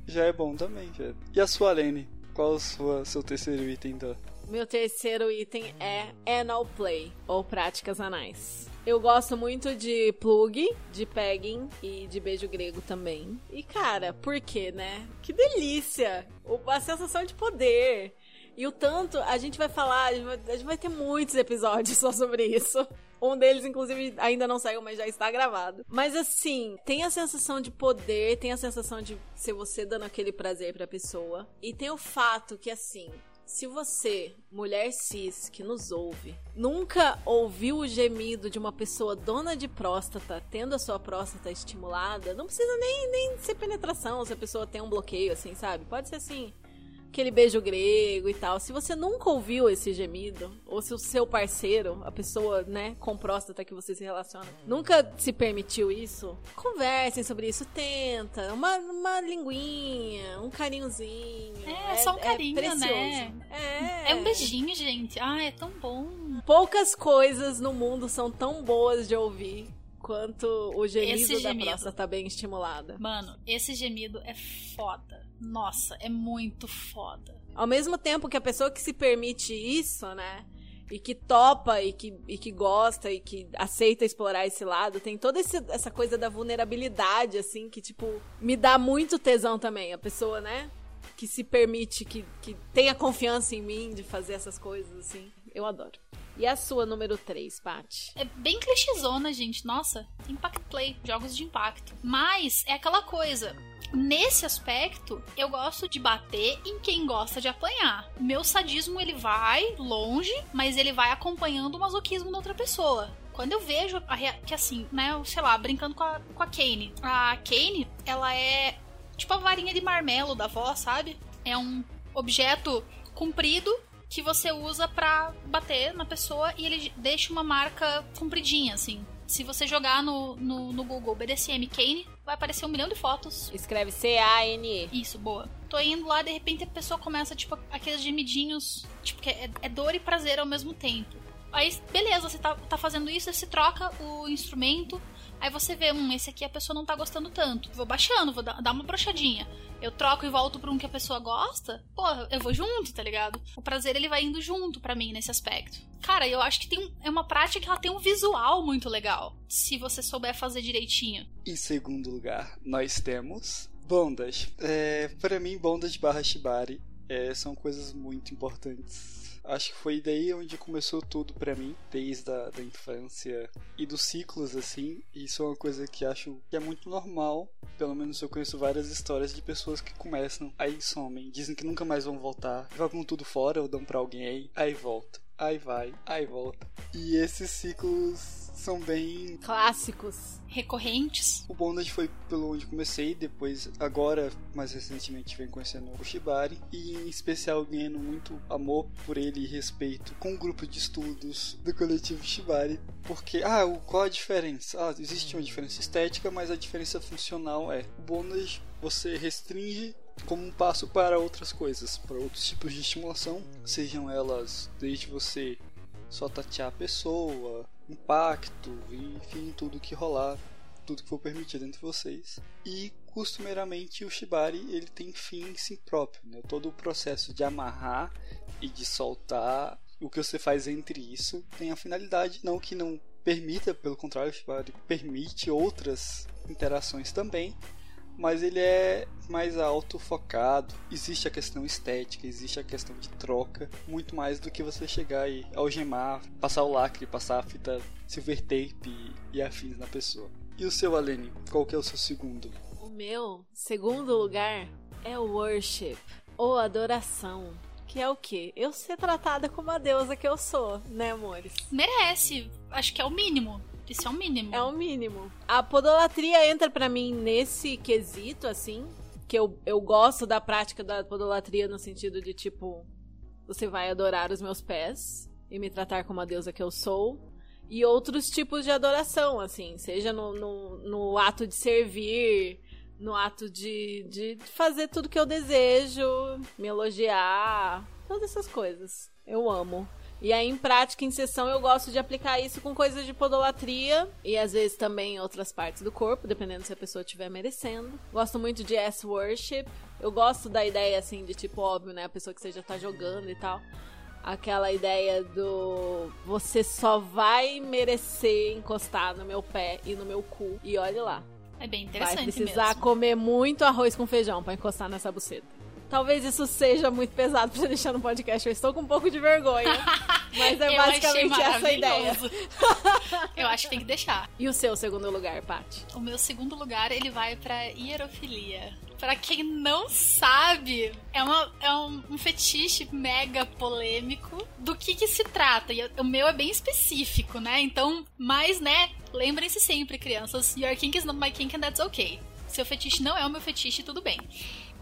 já é bom também. Já. E a sua, Lene? Qual o seu terceiro item da... Meu terceiro item é anal play, ou práticas anais. Eu gosto muito de plug, de pegging e de beijo grego também. E cara, por quê, né? Que delícia! A sensação de poder. E o tanto, a gente vai falar, a gente vai ter muitos episódios só sobre isso. Um deles, inclusive, ainda não saiu, mas já está gravado. Mas assim, tem a sensação de poder, tem a sensação de ser você dando aquele prazer pra pessoa. E tem o fato que, assim, se você, mulher cis que nos ouve, nunca ouviu o gemido de uma pessoa dona de próstata tendo a sua próstata estimulada, não precisa nem, nem ser penetração se a pessoa tem um bloqueio, assim, sabe? Pode ser assim, aquele beijo grego e tal. Se você nunca ouviu esse gemido, ou se o seu parceiro, a pessoa, né, com próstata que você se relaciona, nunca se permitiu isso, conversem sobre isso, tenta. Uma, uma linguinha, um carinhozinho. É, só um carinho, precioso. né? É. É um beijinho, gente. Ah, é tão bom. Poucas coisas no mundo são tão boas de ouvir quanto o gemido Esse da gemido. próstata bem estimulada. Mano, esse gemido é foda. Nossa, é muito foda. Ao mesmo tempo que a pessoa que se permite isso, né? E que topa e que, e que gosta e que aceita explorar esse lado, tem toda esse- essa coisa da vulnerabilidade, assim, que, tipo, me dá muito tesão também. A pessoa, né? Que se permite, que, que tenha confiança em mim de fazer essas coisas, assim. Eu adoro. E a sua número 3, Paty? É bem clichêzona, gente. Nossa, impact play, jogos de impacto. Mas é aquela coisa. Nesse aspecto, eu gosto de bater em quem gosta de apanhar. Meu sadismo ele vai longe, mas ele vai acompanhando o masoquismo da outra pessoa. Quando eu vejo rea- que assim, né, sei lá, brincando com a, com a Kane. A Kane, ela é tipo a varinha de marmelo da avó, sabe? É um objeto comprido que você usa pra bater na pessoa e ele deixa uma marca compridinha, assim. Se você jogar no, no, no Google BDSM Kane, vai aparecer um milhão de fotos. Escreve C-A-N-E. Isso, boa. Tô indo lá, de repente a pessoa começa, tipo, aqueles gemidinhos, tipo, que é, é dor e prazer ao mesmo tempo. Aí, beleza, você tá, tá fazendo isso, você troca o instrumento, aí você vê, hum, esse aqui a pessoa não tá gostando tanto. Vou baixando, vou dar, uma brochadinha. Eu troco e volto pra um que a pessoa gosta, pô, eu vou junto, tá ligado? O prazer ele vai indo junto pra mim nesse aspecto. Cara, eu acho que tem um, é uma prática que ela tem um visual muito legal, se você souber fazer direitinho. Em segundo lugar, nós temos bondas. É, para mim, bondas barra shibari é, são coisas muito importantes acho que foi daí onde começou tudo para mim, desde a da infância e dos ciclos assim. Isso é uma coisa que acho que é muito normal. Pelo menos eu conheço várias histórias de pessoas que começam, aí somem, dizem que nunca mais vão voltar, jogam tudo fora ou dão para alguém, aí volta, aí vai, aí volta. E esses ciclos são bem clássicos, recorrentes. O bondage foi pelo onde comecei, depois agora mais recentemente venho conhecendo o Shibari e em especial ganhando muito amor por ele e respeito com o grupo de estudos do coletivo Shibari, porque ah, qual a diferença? Ah, existe uma diferença estética, mas a diferença funcional é o bondage você restringe como um passo para outras coisas, para outros tipos de estimulação, sejam elas desde você só tatear a pessoa, impacto, enfim, tudo que rolar, tudo que for permitido entre vocês. E costumeiramente o shibari ele tem fim em si próprio, né? Todo o processo de amarrar e de soltar, o que você faz entre isso tem a finalidade não que não permita, pelo contrário, o shibari permite outras interações também, mas ele é mais autofocado. Existe a questão estética, existe a questão de troca, muito mais do que você chegar e algemar, passar o lacre, passar a fita silver tape e, afins na pessoa. E o seu, Alene? Qual que é o seu segundo? O meu segundo lugar é o worship, ou adoração. Que é o quê? Eu ser tratada como a deusa que eu sou, né, amores? Merece. Acho que é o mínimo. Isso é o mínimo. É o mínimo. A podolatria entra para mim nesse quesito, assim. Que eu, eu gosto da prática da podolatria no sentido de, tipo, você vai adorar os meus pés e me tratar como a deusa que eu sou. E outros tipos de adoração, assim, seja no, no, no ato de servir, no ato de, de fazer tudo que eu desejo, me elogiar, todas essas coisas. Eu amo. E aí, em prática, em sessão, eu gosto de aplicar isso com coisas de podolatria e às vezes também em outras partes do corpo, dependendo se a pessoa estiver merecendo. Gosto muito de ass worship. Eu gosto da ideia, assim, de tipo, óbvio, né? A pessoa que você já tá jogando e tal. Aquela ideia do você só vai merecer encostar no meu pé e no meu cu. E olhe lá. É bem interessante Vai precisar mesmo. comer muito arroz com feijão para encostar nessa buceta. Talvez isso seja muito pesado pra você deixar no podcast. Eu estou com um pouco de vergonha. Mas é basicamente essa a ideia. Eu acho que tem que deixar. E o seu segundo lugar, Paty? O meu segundo lugar, ele vai pra hierofilia. Pra quem não sabe, é, uma, é um, um fetiche mega polêmico. Do que que se trata? E o meu é bem específico, né? Então, mas, né, lembrem-se sempre, crianças, your kink is not my kink and that's okay. Seu fetiche não é o meu fetiche, tudo bem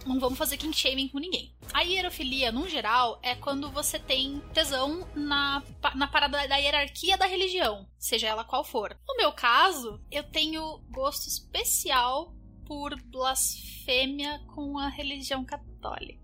não vamos fazer kink shaming com ninguém. A hierofilia, no geral, é quando você tem tesão na, na parada da hierarquia da religião, seja ela qual for. No meu caso, eu tenho gosto especial por blasfêmia com a religião católica.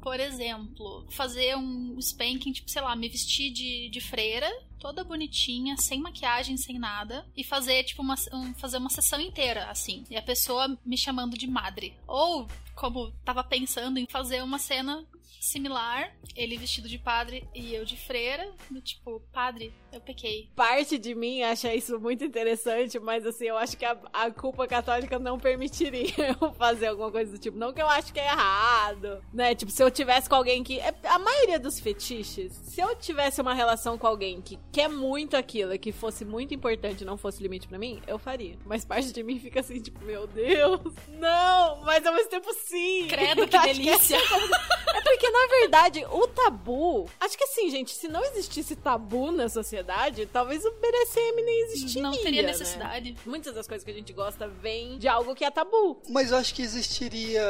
Por exemplo, fazer um spanking, tipo, sei lá, me vestir de, de freira toda bonitinha, sem maquiagem, sem nada, e fazer, tipo, uma, um, fazer uma sessão inteira, assim. E a pessoa me chamando de madre. Ou, como tava pensando em fazer uma cena similar, ele vestido de padre e eu de freira, do tipo, padre, eu pequei. Parte de mim acha isso muito interessante, mas assim, eu acho que a, a culpa católica não permitiria eu fazer alguma coisa do tipo. Não que eu acho que é errado, né? Tipo, se eu tivesse com alguém que. É, a maioria dos fetiches, se eu tivesse uma relação com alguém que quer muito aquilo, que fosse muito importante não fosse limite para mim, eu faria. Mas parte de mim fica assim, tipo, meu Deus, não, mas ao mesmo tempo sim. Credo, que delícia. é porque na verdade, o tabu. Acho que assim, gente, se não existisse tabu na sociedade, talvez o BDSM nem existiria. Não teria né? necessidade. Muitas das coisas que a gente gosta vêm de algo que é tabu. Mas eu acho que existiria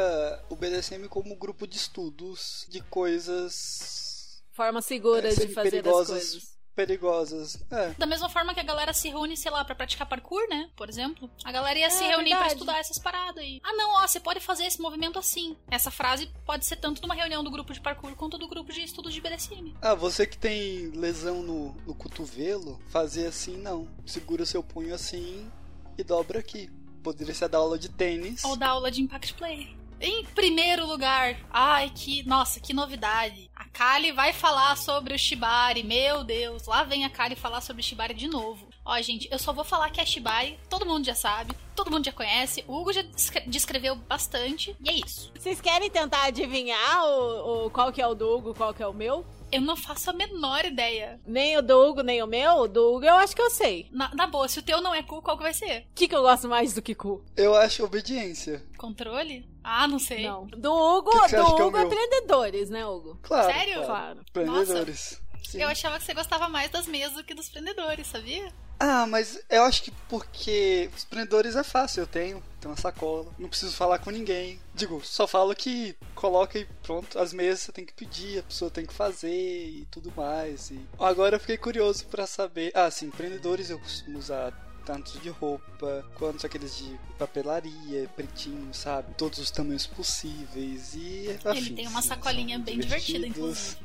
o BDSM como grupo de estudos de coisas. Formas seguras é, de fazer as coisas perigosas. É. Da mesma forma que a galera se reúne, sei lá, pra praticar parkour, né? Por exemplo. A galera ia se É, reunir pra verdade. estudar essas paradas aí. Ah, não, ó, você pode fazer esse movimento assim. Essa frase pode ser tanto numa reunião do grupo de parkour quanto do grupo de estudos de BDSM. Ah, você que tem lesão no, no cotovelo, fazer assim não. Segura o seu punho assim e dobra aqui. Poderia ser da aula de tênis. Ou da aula de Impact Play. Em primeiro lugar, ai que, nossa, que novidade. A Kali vai falar sobre o Shibari, meu Deus, lá vem a Kali falar sobre o Shibari de novo. Ó, gente, eu só vou falar que é Shibari, todo mundo já sabe, todo mundo já conhece, o Hugo já descre- descreveu bastante, e é isso. Vocês querem tentar adivinhar o, o- qual que é o do Hugo, qual que é o meu? Eu não faço a menor ideia. Nem o do Hugo, nem o meu? O do Hugo eu acho que eu sei. Na, na boa, se o teu não é cu, qual que vai ser? O que, que eu gosto mais do que cu? Eu acho obediência. Controle? Ah, não sei. Não. Do Hugo, Que que do é Hugo é meu? prendedores, né, Hugo? Claro. Sério? Claro. Claro. Prendedores. Sim. Eu achava que você gostava mais das mesas do que dos prendedores, sabia? Ah, mas eu acho que porque os prendedores é fácil, eu tenho, tenho uma sacola, não preciso falar com ninguém. Digo, só falo que coloca e pronto, as mesas você tem que pedir, a pessoa tem que fazer e tudo mais. E... Agora eu fiquei curioso pra saber. Ah, sim, prendedores eu costumo usar tanto de roupa quanto aqueles de papelaria, pretinho, sabe? Todos os tamanhos possíveis e Ele afins, tem uma sacolinha bem divertida, inclusive.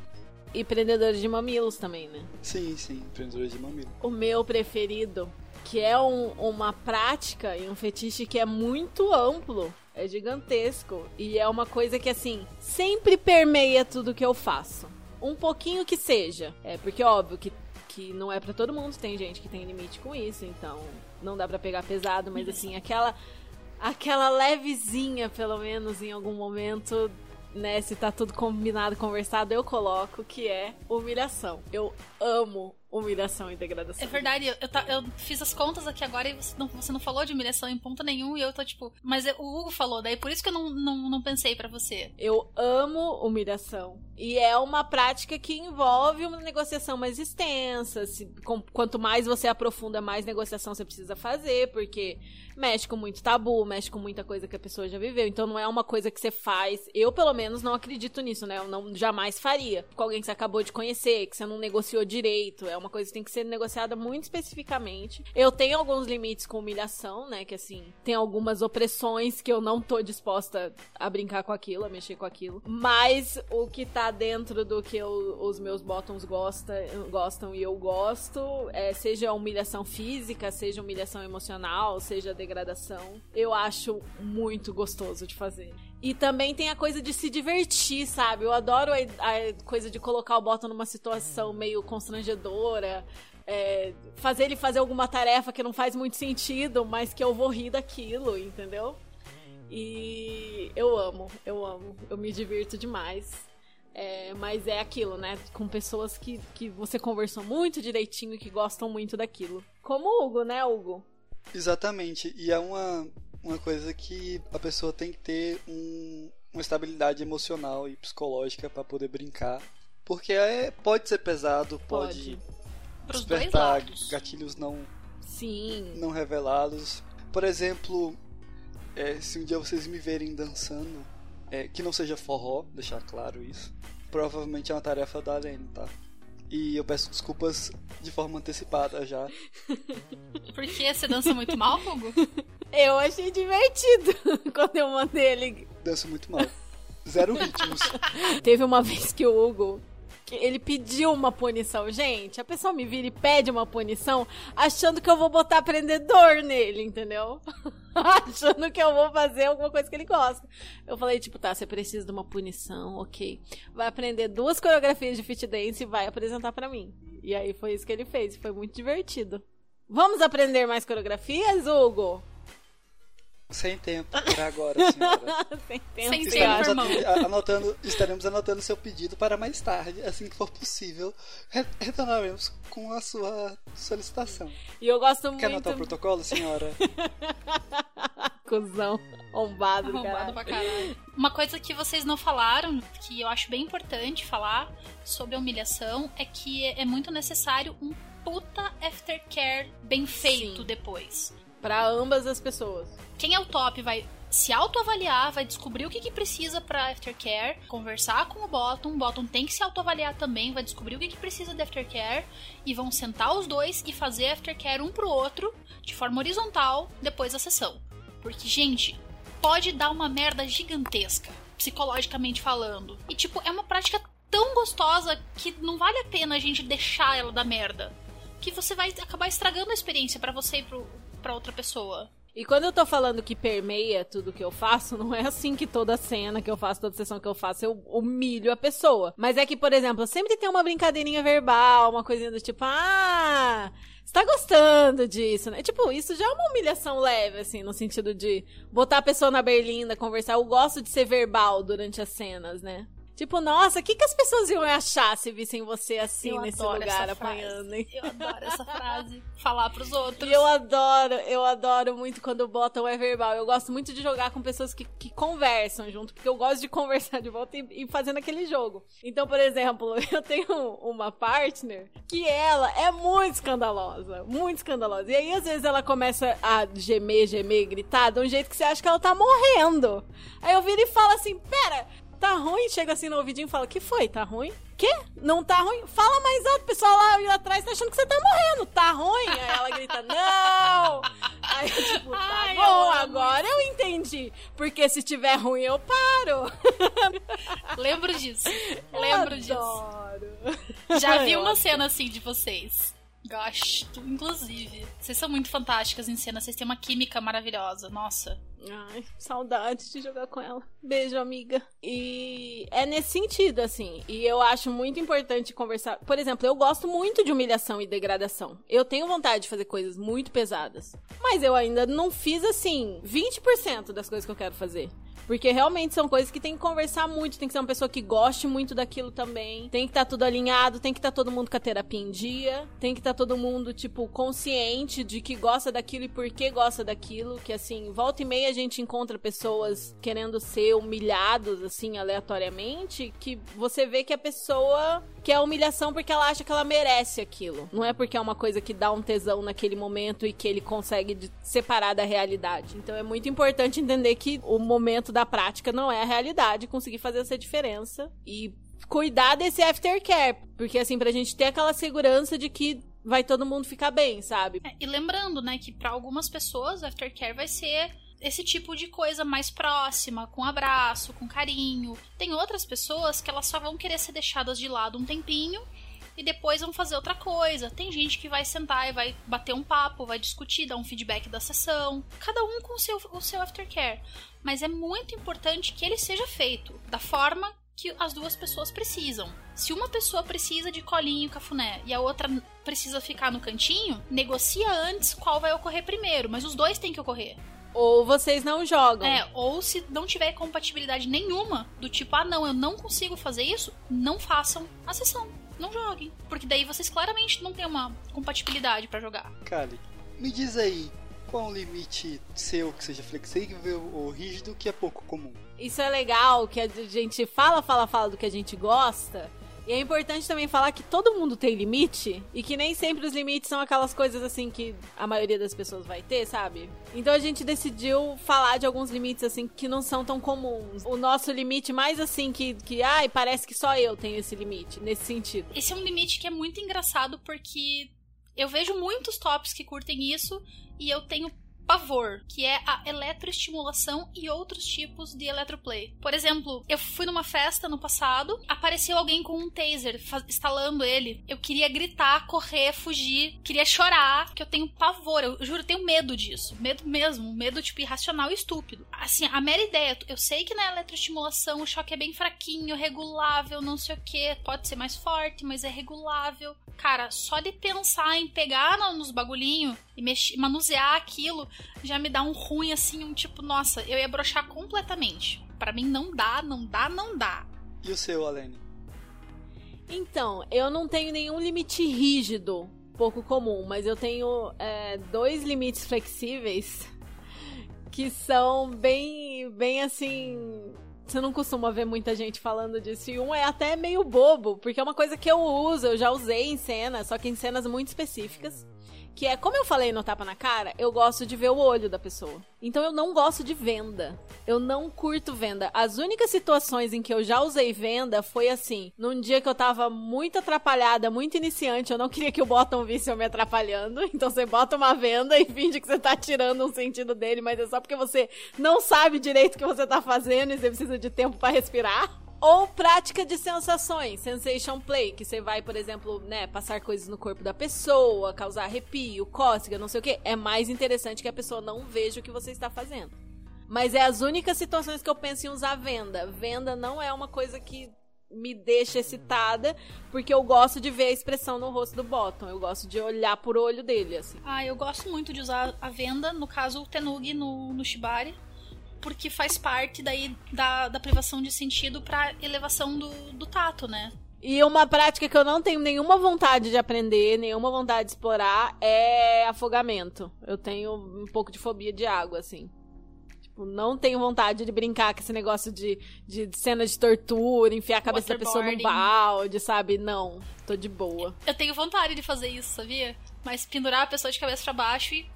E prendedores de mamilos também, né? Sim, sim, prendedores de mamilo. O meu preferido, que é um- uma prática e um fetiche que é muito amplo, é gigantesco. E é uma coisa que, assim, sempre permeia tudo que eu faço. Um pouquinho que seja. É porque, óbvio, que, que não é pra todo mundo. Tem gente que tem limite com isso, então não dá pra pegar pesado. Mas, assim, aquela, aquela levezinha, pelo menos, em algum momento, né? Se tá tudo combinado, conversado, eu coloco, que é humilhação. Eu amo humilhação e degradação. É verdade, eu, eu, ta- eu fiz as contas aqui agora e você não, você não falou de humilhação em ponto nenhum e eu tô tipo. Mas eu- o Hugo falou, daí por isso que eu não, não, não pensei pra você. Eu amo humilhação. E é uma prática que envolve uma negociação mais extensa. Se- com- quanto mais você aprofunda, mais negociação você precisa fazer, porque mexe com muito tabu, mexe com muita coisa que a pessoa já viveu. Então não é uma coisa que você faz. Eu, pelo menos, não acredito nisso, né? Eu não jamais faria. Com alguém que você acabou de conhecer, que você não negociou direito. É uma coisa que tem que ser negociada muito especificamente. Eu tenho alguns limites com humilhação, né? Que assim, tem algumas opressões que eu não tô disposta a brincar com aquilo, a mexer com aquilo. Mas o que tá dentro do que eu- os meus bottoms gosta, gostam e eu gosto, é, seja humilhação física, seja humilhação emocional, seja degradação, eu acho muito gostoso de fazer. E também tem a coisa de se divertir, sabe? Eu adoro a, a coisa de colocar o bottom numa situação meio constrangedora. é, fazer ele fazer alguma tarefa que não faz muito sentido, mas que eu vou rir daquilo, entendeu? E eu amo, eu amo, eu me divirto demais. É, mas é aquilo, né? Com pessoas que, que você conversou muito direitinho e que gostam muito daquilo. Como o Hugo, né, Hugo? Exatamente. E é uma, uma coisa que a pessoa tem que ter um- uma estabilidade emocional e psicológica para poder brincar. Porque é, pode ser pesado, pode, dois despertar gatilhos não, Sim. não revelados. Por exemplo, é, se um dia vocês me verem dançando, é, que não seja forró, deixar claro isso, provavelmente é uma tarefa da Arene, tá? E eu peço desculpas de forma antecipada já. Porque você dança muito mal, Hugo? Eu achei divertido quando eu mandei ele. Danço muito mal. Zero ritmos. Teve uma vez que o Hugo. Ele pediu uma punição. Gente, a pessoa me vira e pede uma punição achando que eu vou botar prendedor nele, entendeu? achando que eu vou fazer alguma coisa que ele gosta. Eu falei, tipo, tá, você precisa de uma punição, ok. Vai aprender duas coreografias de fit dance e vai apresentar pra mim. E aí foi isso que ele fez. Foi muito divertido. Vamos aprender mais coreografias, Hugo? Sem tempo pra agora, senhora. Sem tempo. Sem cara. tempo, Estaremos, irmão. anotando, estaremos anotando seu pedido para mais tarde, assim que for possível. Re- Retornaremos com a sua solicitação. E eu gosto muito. Quer anotar o protocolo, senhora? Cusão. Ombado, do Arrombado caralho. pra caralho. Uma coisa que vocês não falaram, que eu acho bem importante falar sobre a humilhação, é que é muito necessário um puta aftercare bem feito Sim. depois. Pra ambas as pessoas. Quem é o top vai se autoavaliar, vai descobrir o que, que precisa para aftercare, conversar com o bottom, o bottom tem que se autoavaliar também, vai descobrir o que, que precisa de aftercare e vão sentar os dois e fazer aftercare um pro outro de forma horizontal depois da sessão. Porque, gente, pode dar uma merda gigantesca, psicologicamente falando. E, tipo, é uma prática tão gostosa que não vale a pena a gente deixar ela dar merda. Que você vai acabar estragando a experiência para você e pro, pra outra pessoa. E quando eu tô falando que permeia tudo que eu faço, não é assim que toda cena que eu faço, toda sessão que eu faço, eu humilho a pessoa. Mas é que, por exemplo, sempre tem uma brincadeirinha verbal, uma coisinha do tipo, ah, você tá gostando disso, né? Tipo, isso já é uma humilhação leve, assim, no sentido de botar a pessoa na berlinda, conversar. Eu gosto de ser verbal durante as cenas, né? Tipo, nossa, o que, que as pessoas iam achar se vissem você assim Eu nesse lugar apanhando, hein? Eu adoro essa frase. Falar pros outros. Eu adoro, eu adoro muito quando botam é verbal. Eu gosto muito de jogar com pessoas que, que conversam junto, porque eu gosto de conversar de volta e, e fazendo aquele jogo. Então, por exemplo, eu tenho uma partner que ela é muito escandalosa, muito escandalosa. E aí, às vezes, ela começa a gemer, gemer, gritar de um jeito que você acha que ela tá morrendo. Aí eu viro e falo assim: pera, tá ruim? Chega assim no ouvidinho e fala: que foi? Tá ruim? Quê? Não tá ruim? Fala mais alto, o pessoal lá atrás tá achando que você tá morrendo. Tá ruim? Aí ela grita, não! Aí eu, tipo, tá Ai, eu bom, amo agora eu entendi. Porque se tiver ruim, eu paro. Lembro disso. Lembro disso. Adoro. Já vi Eu uma cena assim de vocês. Gosto, inclusive. Vocês são muito fantásticas em cena, vocês têm uma química maravilhosa. Nossa. Ai, saudade de jogar com ela. Beijo, amiga. E é nesse sentido, assim. E eu acho muito importante conversar. Por exemplo, eu gosto muito de humilhação e degradação. Eu tenho vontade de fazer coisas muito pesadas. Mas eu ainda não fiz, assim, 20% das coisas que eu quero fazer. Porque realmente são coisas que tem que conversar muito, tem que ser uma pessoa que goste muito daquilo também. Tem que estar tudo alinhado, tem que estar todo mundo com a terapia em dia, tem que estar todo mundo, tipo, consciente de que gosta daquilo e por que gosta daquilo. Que assim, volta e meia a gente encontra pessoas querendo ser humilhados, assim, aleatoriamente, que você vê que a pessoa quer humilhação porque ela acha que ela merece aquilo. Não é porque é uma coisa que dá um tesão naquele momento e que ele consegue separar da realidade. Então é muito importante entender que o momento da prática não é a realidade, conseguir fazer essa diferença e cuidar desse aftercare, porque assim pra gente ter aquela segurança de que vai todo mundo ficar bem, sabe? É, E lembrando, né, que pra algumas pessoas aftercare vai ser esse tipo de coisa mais próxima, com abraço, com carinho. Tem outras pessoas que elas só vão querer ser deixadas de lado um tempinho e depois vão fazer outra coisa. Tem gente que vai sentar e vai bater um papo, vai discutir, dar um feedback da sessão. Cada um com o seu, o seu aftercare. Mas é muito importante que ele seja feito da forma que as duas pessoas precisam. Se uma pessoa precisa de colinho e cafuné e a outra precisa ficar no cantinho, negocia antes qual vai ocorrer primeiro, mas os dois têm que ocorrer. Ou vocês não jogam. É, ou se não tiver compatibilidade nenhuma, do tipo, ah não, eu não consigo fazer isso, não façam a sessão. Não joguem. Porque daí vocês claramente não têm uma compatibilidade pra jogar. Kali, me diz aí, qual é um limite seu que seja flexível ou rígido que é pouco comum? Isso é legal, que a gente fala, fala, fala do que a gente gosta. E é importante também falar que todo mundo tem limite e que nem sempre os limites são aquelas coisas assim que a maioria das pessoas vai ter, sabe? Então a gente decidiu falar de alguns limites assim que não são tão comuns. O nosso limite mais assim que, que ai, parece que só eu tenho esse limite, nesse sentido. Esse é um limite que é muito engraçado porque eu vejo muitos tops que curtem isso e eu tenho pavor, que é a eletroestimulação e outros tipos de eletroplay. Por exemplo, eu fui numa festa no passado, apareceu alguém com um taser instalando ele. Eu queria gritar, correr, fugir, queria chorar, que eu tenho pavor, eu juro, eu tenho medo disso. Medo mesmo, medo tipo irracional e estúpido. Assim, a mera ideia, eu sei que na eletroestimulação o choque é bem fraquinho, regulável, não sei o que, pode ser mais forte, mas é regulável. Cara, só de pensar em pegar no- nos bagulhinhos e mexer, manusear aquilo já me dá um ruim assim, um tipo, nossa, eu ia brochar completamente. Pra mim não dá, não dá, não dá. E o seu, Alene? Então, eu não tenho nenhum limite rígido, pouco comum, mas eu tenho é, dois limites flexíveis que são bem, bem assim. Você não costuma ver muita gente falando disso. E um é até meio bobo, porque é uma coisa que eu uso, eu já usei em cena, só que em cenas muito específicas. Que é, como eu falei no tapa na cara, eu gosto de ver o olho da pessoa. Então eu não gosto de venda. Eu não curto venda. As únicas situações em que eu já usei venda foi assim, num dia que eu tava muito atrapalhada, muito iniciante, eu não queria que o bottom visse eu me atrapalhando. Então você bota uma venda e finge que você tá tirando um sentido dele, mas é só porque você não sabe direito o que você tá fazendo e você precisa de tempo para respirar. Ou prática de sensações, sensation play, que você vai, por exemplo, né, passar coisas no corpo da pessoa, causar arrepio, cócega, não sei o que. É mais interessante que a pessoa não veja o que você está fazendo. Mas é as únicas situações que eu penso em usar venda. Venda não é uma coisa que me deixa excitada, porque eu gosto de ver a expressão no rosto do Bottom. Eu gosto de olhar por olho dele, assim. Ah, eu gosto muito de usar a venda, no caso o Tenugi no, no Shibari porque faz parte daí da, da privação de sentido para elevação do, do tato, né? E uma prática que eu não tenho nenhuma vontade de aprender, nenhuma vontade de explorar é afogamento. Eu tenho um pouco de fobia de água, assim. Tipo, não tenho vontade de brincar com esse negócio de, de cena de tortura, enfiar a cabeça da pessoa num balde, sabe? Não, tô de boa. Eu tenho vontade de fazer isso, sabia? Mas pendurar a pessoa de cabeça para baixo e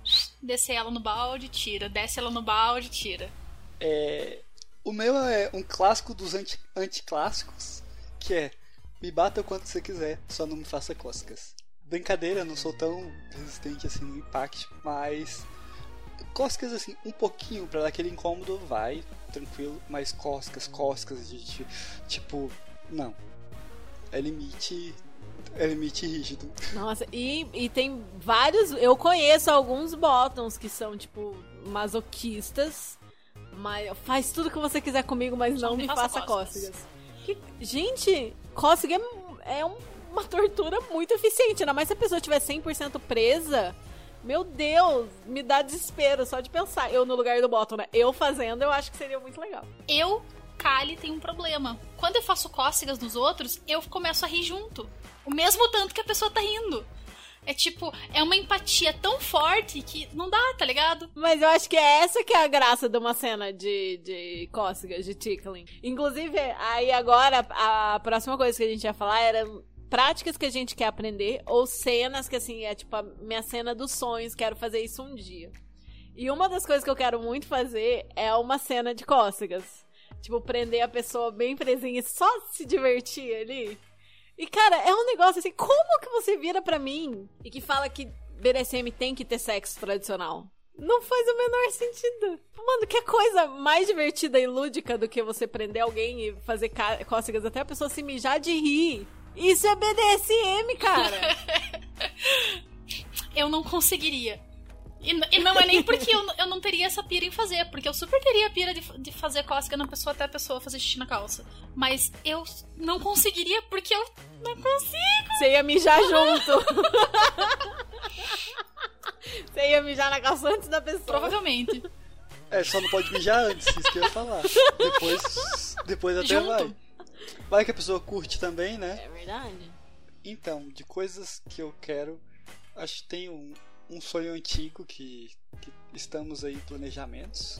descer ela no balde, tira. Desce ela no balde, tira. É, o meu é um clássico dos anti, anticlássicos, que é me bata o quanto você quiser, só não me faça cócegas. Brincadeira, não sou tão resistente assim no impacto, mas cócegas assim, um pouquinho para dar aquele incômodo, vai, tranquilo, mas cócegas, cócegas de tipo, não. É limite é limite rígido. Nossa, e, e tem vários. Eu conheço alguns bottoms que são, tipo, masoquistas. Mas faz tudo que você quiser comigo, mas Só não me, faça, faça cócegas. Que, gente, cócega é, é uma tortura muito eficiente, ainda mais se a pessoa estiver 100% presa. Meu Deus, me dá desespero só de pensar. Eu no lugar do bottom, né? Eu fazendo, eu acho que seria muito legal. Eu, Kali, tem um problema. Quando eu faço cócegas nos outros, eu começo a rir junto. O mesmo tanto que a pessoa tá rindo. É tipo, é uma empatia tão forte que não dá, tá ligado? Mas eu acho que é essa que é a graça de uma cena de, de cócegas, de tickling. Inclusive, aí agora, a próxima coisa que a gente ia falar era práticas que a gente quer aprender ou cenas que, assim, é tipo a minha cena dos sonhos, quero fazer isso um dia. E uma das coisas que eu quero muito fazer é uma cena de cócegas. Tipo, prender a pessoa bem presinha e só se divertir ali. E, cara, é um negócio assim, como que você vira pra mim e que fala que BDSM tem que ter sexo tradicional? Não faz o menor sentido. Mano, que coisa mais divertida e lúdica do que você prender alguém e fazer cócegas até a pessoa se mijar de rir. Isso é BDSM, cara. eu não conseguiria. E, e, não é nem porque eu, eu não teria essa pira em fazer, porque eu super teria a pira de, de fazer cócega na pessoa até a pessoa fazer xixi na calça. Mas eu não conseguiria porque eu não consigo. Você ia mijar junto. Você ia mijar na calça antes da pessoa. Provavelmente. É, só não pode mijar antes, isso que eu ia falar. Depois, depois até Junto. vai. Vai que a pessoa curte também, né? É verdade. Então, de coisas que eu quero, acho que tem um, um sonho antigo que, que estamos aí em planejamentos.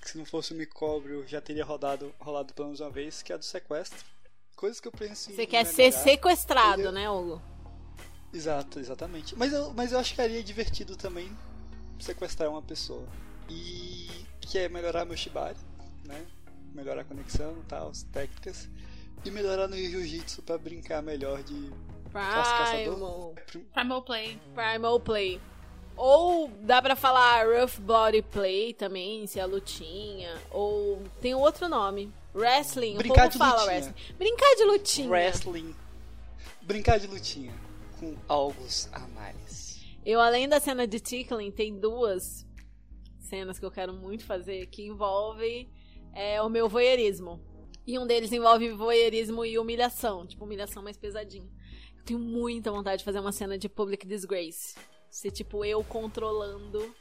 Que se não fosse o Me Cobre, eu já teria rodado, rolado pelo menos uma vez, que é a do sequestro. Coisas que eu penso em. Você quer ser sequestrado, eu... né, Hugo? Exato, exatamente. Mas eu, mas eu acharia divertido também sequestrar uma pessoa. E que é melhorar meu shibari, né? Melhorar a conexão e tal, as técnicas. E melhorar no jiu-jitsu pra brincar melhor de Primal. Primal Play. Primal Play. Ou dá pra falar Rough Body Play também, se é lutinha. Ou tem outro nome. Wrestling. Brincar o de fala lutinha. wrestling. Brincar de lutinha. Wrestling. Brincar de lutinha. Com algo a mais. Eu, além da cena de tickling, tem duas cenas que eu quero muito fazer que envolve é, o meu voyeurismo. E um deles envolve voyeurismo e humilhação. Tipo, humilhação mais pesadinha tenho muita vontade de fazer uma cena de public disgrace. Ser tipo eu controlando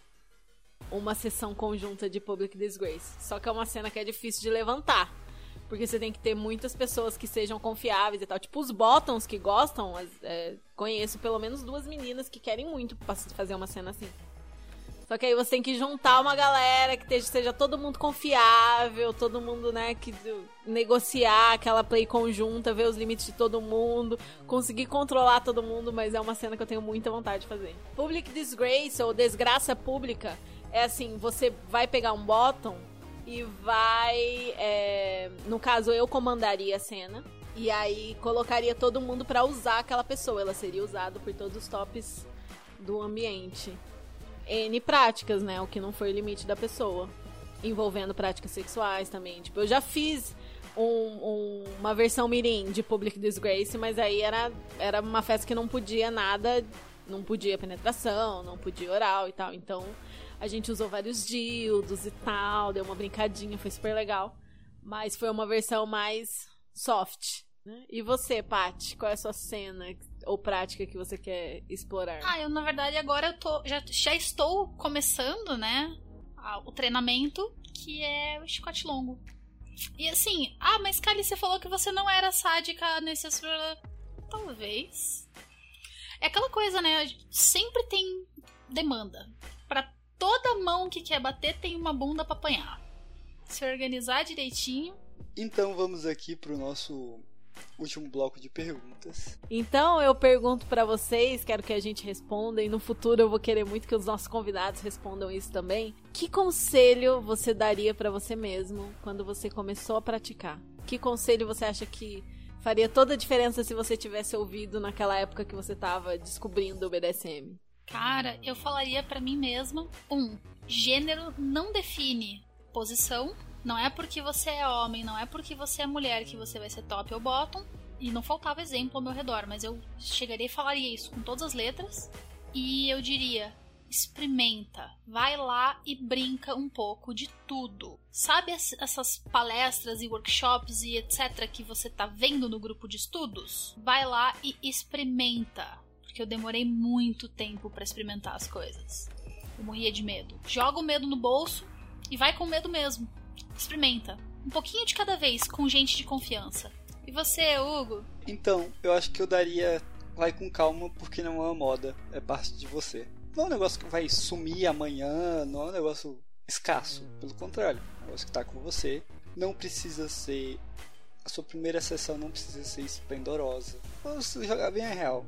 uma sessão conjunta de public disgrace. Só que é uma cena que é difícil de levantar. Porque você tem que ter muitas pessoas que sejam confiáveis e tal. Tipo, os bottoms que gostam, é, conheço pelo menos duas meninas que querem muito fazer uma cena assim. Só que aí você tem que juntar uma galera que seja todo mundo confiável, todo mundo, né, que negociar aquela play conjunta, ver os limites de todo mundo, conseguir controlar todo mundo, mas é uma cena que eu tenho muita vontade de fazer. Public Disgrace ou Desgraça Pública é assim, você vai pegar um bottom e vai, é, no caso eu comandaria a cena e aí colocaria todo mundo para usar aquela pessoa, ela seria usada por todos os tops do ambiente. N práticas, né? O que não foi o limite da pessoa. Envolvendo práticas sexuais também. Tipo, eu já fiz um, um, uma versão mirim de Public Disgrace, mas aí era, era uma festa que não podia nada, não podia penetração, não podia oral e tal. Então a gente usou vários dildos e tal, deu uma brincadinha, foi super legal. Mas foi uma versão mais soft. Né? E você, Paty, qual é a sua cena ou prática que você quer explorar? Ah, eu na verdade agora eu tô já, já estou começando, né, o treinamento que é o chicote longo. E assim, ah, mas Kali, você falou que você não era sádica nesse talvez. É aquela coisa, né? Sempre tem demanda. Para toda mão que quer bater tem uma bunda para apanhar. Se organizar direitinho. Então vamos aqui pro nosso último bloco de perguntas. Então eu pergunto para vocês, quero que a gente responda e no futuro eu vou querer muito que os nossos convidados respondam isso também. Que conselho você daria para você mesmo quando você começou a praticar? Que conselho você acha que faria toda a diferença se você tivesse ouvido naquela época que você tava descobrindo o BDSM? Cara, eu falaria para mim mesma, um, gênero não define posição, não é porque você é homem, não é porque você é mulher que você vai ser top ou bottom. E não faltava exemplo ao meu redor, mas eu chegaria e falaria isso com todas as letras. E eu diria: experimenta, vai lá e brinca um pouco de tudo. Sabe essas palestras e workshops e etc que você tá vendo no grupo de estudos? Vai lá e experimenta, porque eu demorei muito tempo para experimentar as coisas. Eu morria de medo. Joga o medo no bolso e vai com medo mesmo. Experimenta. Um pouquinho de cada vez, com gente de confiança. E você, Hugo? Então, eu acho que eu daria. Vai com calma, porque não é uma moda, é parte de você. Não é um negócio que vai sumir amanhã, não é um negócio escasso. Pelo contrário, é um negócio que está com você. Não precisa ser. A sua primeira sessão não precisa ser esplendorosa. Vamos jogar bem a real.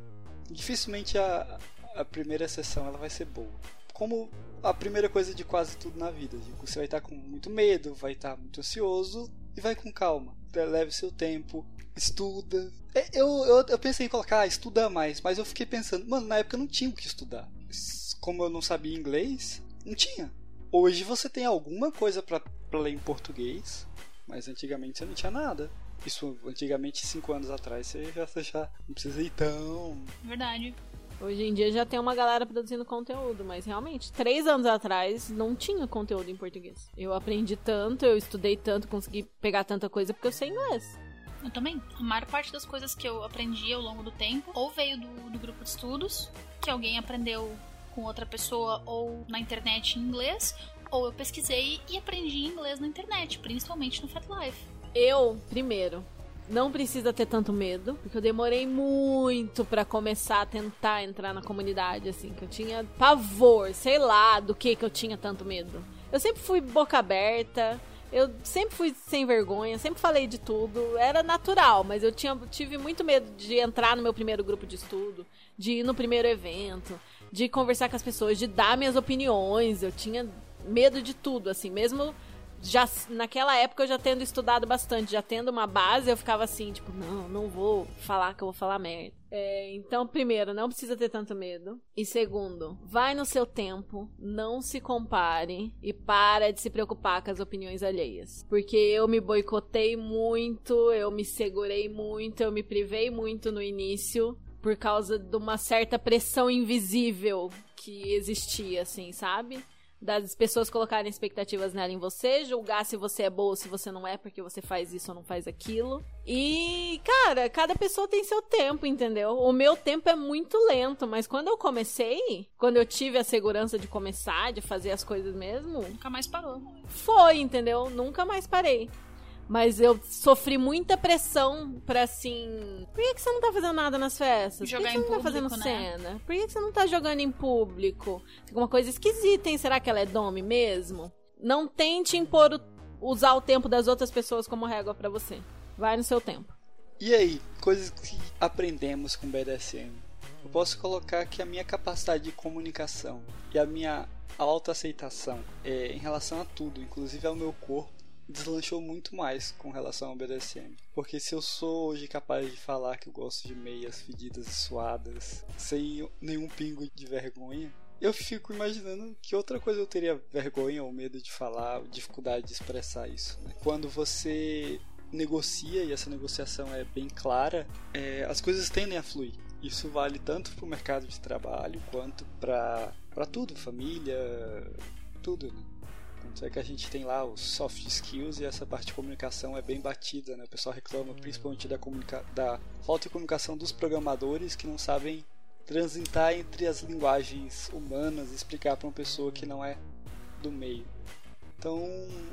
Dificilmente a, a primeira sessão ela vai ser boa como a primeira coisa de quase tudo na vida. Você vai estar com muito medo, vai estar muito ansioso e vai com calma. Leve seu tempo, estuda. É, eu, eu, eu pensei em colocar ah, estuda mais, mas eu fiquei pensando, mano, na época não tinha o que estudar. Como eu não sabia inglês, não tinha. Hoje você tem alguma coisa para ler em português, mas antigamente você não tinha nada. Isso antigamente, cinco anos atrás, você já, você já não precisa ir tão. Verdade. Hoje em dia já tem uma galera produzindo conteúdo, mas realmente, três anos atrás não tinha conteúdo em português. Eu aprendi tanto, eu estudei tanto, consegui pegar tanta coisa porque eu sei inglês. Eu também. A maior parte das coisas que eu aprendi ao longo do tempo, ou veio do, do grupo de estudos, que alguém aprendeu com outra pessoa ou na internet em inglês, ou eu pesquisei e aprendi inglês na internet, principalmente no Fat Life. Eu, primeiro, não precisa ter tanto medo, porque eu demorei muito para começar a tentar entrar na comunidade, assim, que eu tinha pavor, sei lá, do que que eu tinha tanto medo. Eu sempre fui boca aberta, eu sempre fui sem vergonha, sempre falei de tudo, era natural, mas eu tinha, tive muito medo de entrar no meu primeiro grupo de estudo, de ir no primeiro evento, de conversar com as pessoas, de dar minhas opiniões, eu tinha medo de tudo, assim, mesmo já naquela época eu já tendo estudado bastante, já tendo uma base, eu ficava assim, tipo, não, não vou falar que eu vou falar merda. É, então, primeiro, não precisa ter tanto medo. E segundo, vai no seu tempo, não se compare e para de se preocupar com as opiniões alheias. Porque eu me boicotei muito, eu me segurei muito, eu me privei muito no início por causa de uma certa pressão invisível que existia, assim, sabe? Das pessoas colocarem expectativas nela em você, julgar se você é boa ou se você não é, porque você faz isso ou não faz aquilo. E, cara, cada pessoa tem seu tempo, entendeu? O meu tempo é muito lento, mas quando eu comecei, quando eu tive a segurança de começar, de fazer as coisas mesmo. Nunca mais parou. Foi, entendeu? Nunca mais parei. Mas eu sofri muita pressão pra assim. Por que, que você não tá fazendo nada nas festas? Jogar Por que, que você não tá público, fazendo né? cena? Por que, que você não tá jogando em público? Tem alguma coisa esquisita, hein? Será que ela é dome mesmo? Não tente impor o- usar o tempo das outras pessoas como régua pra você. Vai no seu tempo. E aí, coisas que aprendemos com BDSM. Eu posso colocar que a minha capacidade de comunicação e a minha autoaceitação é, em relação a tudo, inclusive ao meu corpo, deslanchou muito mais com relação ao BDSM. Porque se eu sou hoje capaz de falar que eu gosto de meias fedidas e suadas, sem nenhum pingo de vergonha, eu fico imaginando que outra coisa eu teria vergonha ou medo de falar, dificuldade de expressar isso. né? Quando você negocia e essa negociação é bem clara, é, as coisas tendem a fluir. Isso vale tanto para o mercado de trabalho quanto para tudo, família, tudo. Né? É que a gente tem lá os soft skills e essa parte de comunicação é bem batida, né? O pessoal reclama principalmente da, comunica da falta de comunicação dos programadores que não sabem transitar entre as linguagens humanas e explicar para uma pessoa que não é do meio. Então,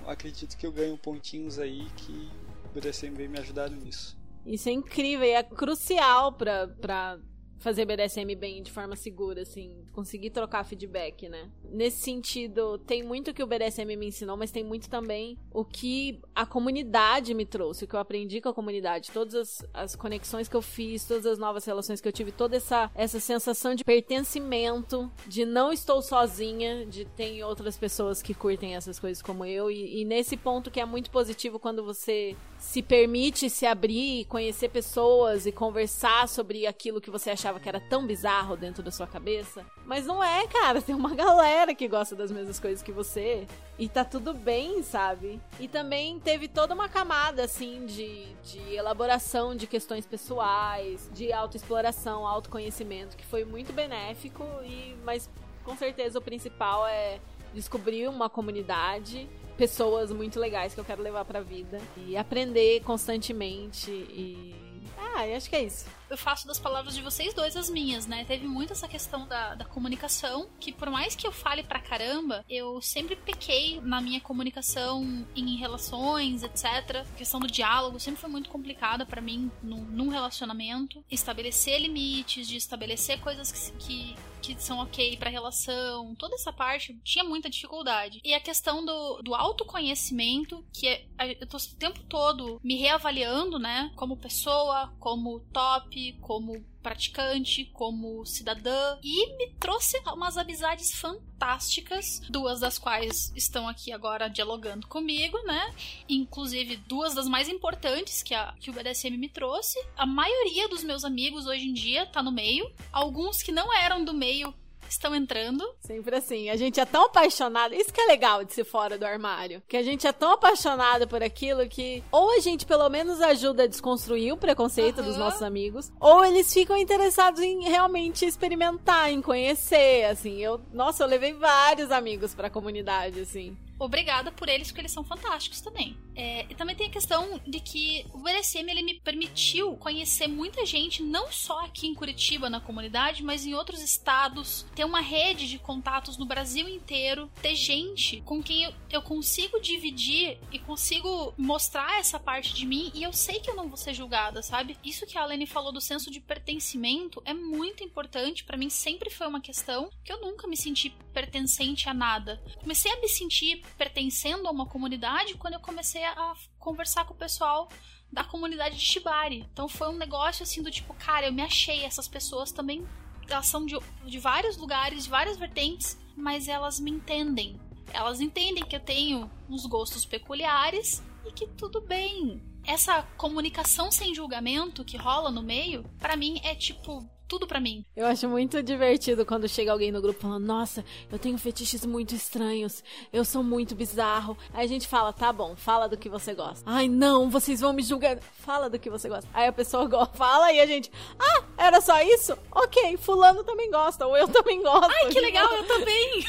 acredito que eu ganho pontinhos aí que o BDSM veio me ajudar nisso. Isso é incrível e é crucial pra, pra fazer BDSM bem de forma segura, assim, conseguir trocar feedback, né? Nesse sentido, tem muito que o BDSM me ensinou, mas tem muito também o que a comunidade me trouxe, o que eu aprendi com a comunidade, todas as, as conexões que eu fiz, todas as novas relações que eu tive, toda essa, essa sensação de pertencimento, de não estou sozinha, de tem outras pessoas que curtem essas coisas como eu, e, e nesse ponto que é muito positivo quando você se permite se abrir, conhecer pessoas e conversar sobre aquilo que você achava que era tão bizarro dentro da sua cabeça. Mas não é, cara. Tem uma galera que gosta das mesmas coisas que você. E tá tudo bem, sabe? E também teve toda uma camada, assim, de, de elaboração de questões pessoais, de autoexploração, autoconhecimento, que foi muito benéfico. E, mas com certeza o principal é descobrir uma comunidade pessoas muito legais que eu quero levar pra vida e aprender constantemente e ah, eu acho que é isso. Eu faço das palavras de vocês dois as minhas, né? Teve muito essa questão da, da comunicação, que por mais que eu fale pra caramba, eu sempre pequei na minha comunicação em relações, etc. A questão do diálogo sempre foi muito complicada pra mim num, num relacionamento. Estabelecer limites, de estabelecer coisas que, que, que são ok pra relação, toda essa parte tinha muita dificuldade. E a questão do, do autoconhecimento, que é, eu tô o tempo todo me reavaliando, né? Como pessoa, como top, como praticante, como cidadã, e me trouxe umas amizades fantásticas, duas das quais estão aqui agora dialogando comigo, né? Inclusive duas das mais importantes que, a, que o BDSM me trouxe. A maioria dos meus amigos hoje em dia tá no meio, alguns que não eram do meio estão entrando. Sempre assim. A gente é tão apaixonado. Isso que é legal de ser fora do armário. Que a gente é tão apaixonado por aquilo que ou a gente pelo menos ajuda a desconstruir o preconceito dos Aham. nossos amigos, ou eles ficam interessados em realmente experimentar, em conhecer, assim. Eu, nossa, eu levei vários amigos pra comunidade, assim. Obrigada por eles, porque eles são fantásticos também. É, e também tem a questão de que o BDSM ele me permitiu conhecer muita gente, não só aqui em Curitiba, na comunidade, mas em outros estados. Ter uma rede de contatos no Brasil inteiro. Ter gente com quem eu, eu consigo dividir e consigo mostrar essa parte de mim. E eu sei que eu não vou ser julgada, sabe? Isso que a Alene falou do senso de pertencimento é muito importante. Pra mim sempre foi uma questão que eu nunca me senti pertencente a nada. Comecei a me sentir pertencendo a uma comunidade quando eu comecei a conversar com o pessoal da comunidade de Shibari. Então foi um negócio assim do tipo, cara, eu me achei, essas pessoas também elas são de, de vários lugares, de várias vertentes, mas elas me entendem. Elas entendem que eu tenho uns gostos peculiares e que tudo bem. Essa comunicação sem julgamento que rola no meio, pra mim é tipo tudo pra mim. Eu acho muito divertido quando chega alguém no grupo falando: Nossa, eu tenho fetiches muito estranhos, eu sou muito bizarro. Aí a gente fala: Tá bom, fala do que você gosta. Ai, não, vocês vão me julgar. Fala do que você gosta. Aí a pessoa fala e a gente: Ah, era só isso? Ok, Fulano também gosta, ou eu também gosto. Ai, que legal, eu também!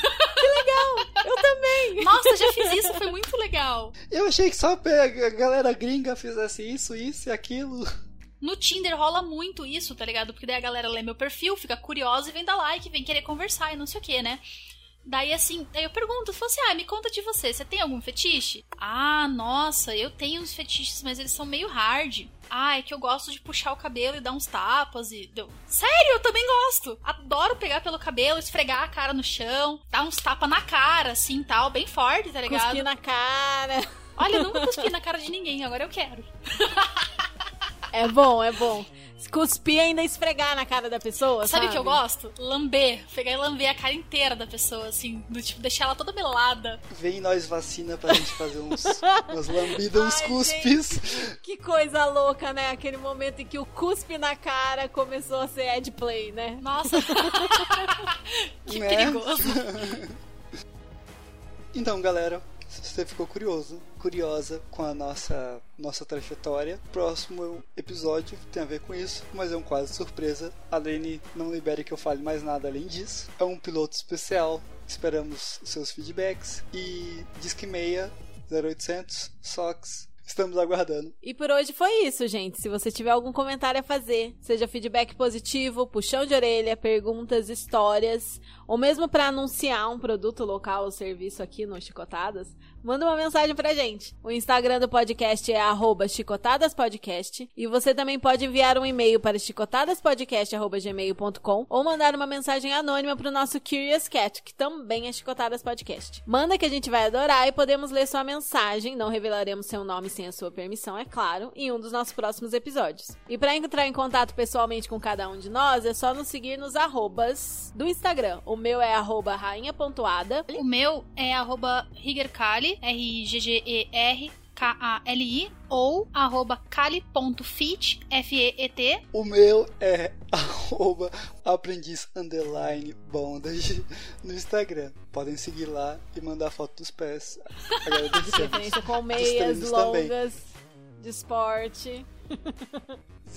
Eu também. Nossa, já fiz isso, foi muito legal. Eu achei que só a galera gringa fizesse isso, isso e aquilo. No Tinder rola muito isso, tá ligado? Porque daí a galera lê meu perfil, fica curiosa e vem dar like, vem querer conversar e não sei o que, né? Daí assim, aí eu pergunto, falo assim, ah, me conta de você, você tem algum fetiche? Ah, nossa, eu tenho uns fetiches, mas eles são meio hard. Ah, é que eu gosto de puxar o cabelo e dar uns tapas e. Deu. Sério, eu também gosto! Adoro pegar pelo cabelo, esfregar a cara no chão, dar uns tapas na cara, assim tal, bem forte, tá ligado? Cuspir na cara. Olha, eu nunca cuspi na cara de ninguém, agora eu quero. É bom, é bom. Cuspir e ainda esfregar na cara da pessoa, Sabe sabe? o que eu gosto? Lamber. Pegar e lamber a cara inteira da pessoa, assim. Do tipo, deixar ela toda melada. Vem nós vacina pra gente fazer uns, umas lambidas, uns cuspes. Que coisa louca, né? Aquele momento em que o cuspe na cara começou a ser ad play, né? Nossa. que Né? perigoso. Então, galera, se você ficou curioso, curiosa com a nossa nossa trajetória, próximo episódio tem a ver com isso, mas é um quase surpresa. A Lene não libere que eu fale mais nada além disso. É um piloto especial. Esperamos os seus feedbacks e Disque Meia 0800 Sox. Estamos aguardando. E por hoje foi isso, gente. Se você tiver algum comentário a fazer, seja feedback positivo, puxão de orelha, perguntas, histórias, ou mesmo para anunciar um produto local ou serviço aqui no Chicotadas, manda uma mensagem pra gente. O Instagram do podcast é chicotadaspodcast e você também pode enviar um e-mail para chicotadaspodcast.gmail.com ou mandar uma mensagem anônima pro nosso Curious Cat, que também é Chicotadas Podcast. Manda que a gente vai adorar e podemos ler sua mensagem, não revelaremos seu nome sem a sua permissão, é claro, em um dos nossos próximos episódios. E para entrar em contato pessoalmente com cada um de nós, é só nos seguir nos arrobas do Instagram. O meu é arroba rainha.ada. O meu é arroba Riggerkali, R-I-G-G-E-R. K-A-L-I ou arroba kali.fit, F-E-E-T. O meu é arroba aprendiz underline bondage no Instagram. Podem seguir lá e mandar foto dos pés. Agradecemos. Com meias treinos também. longas de esporte.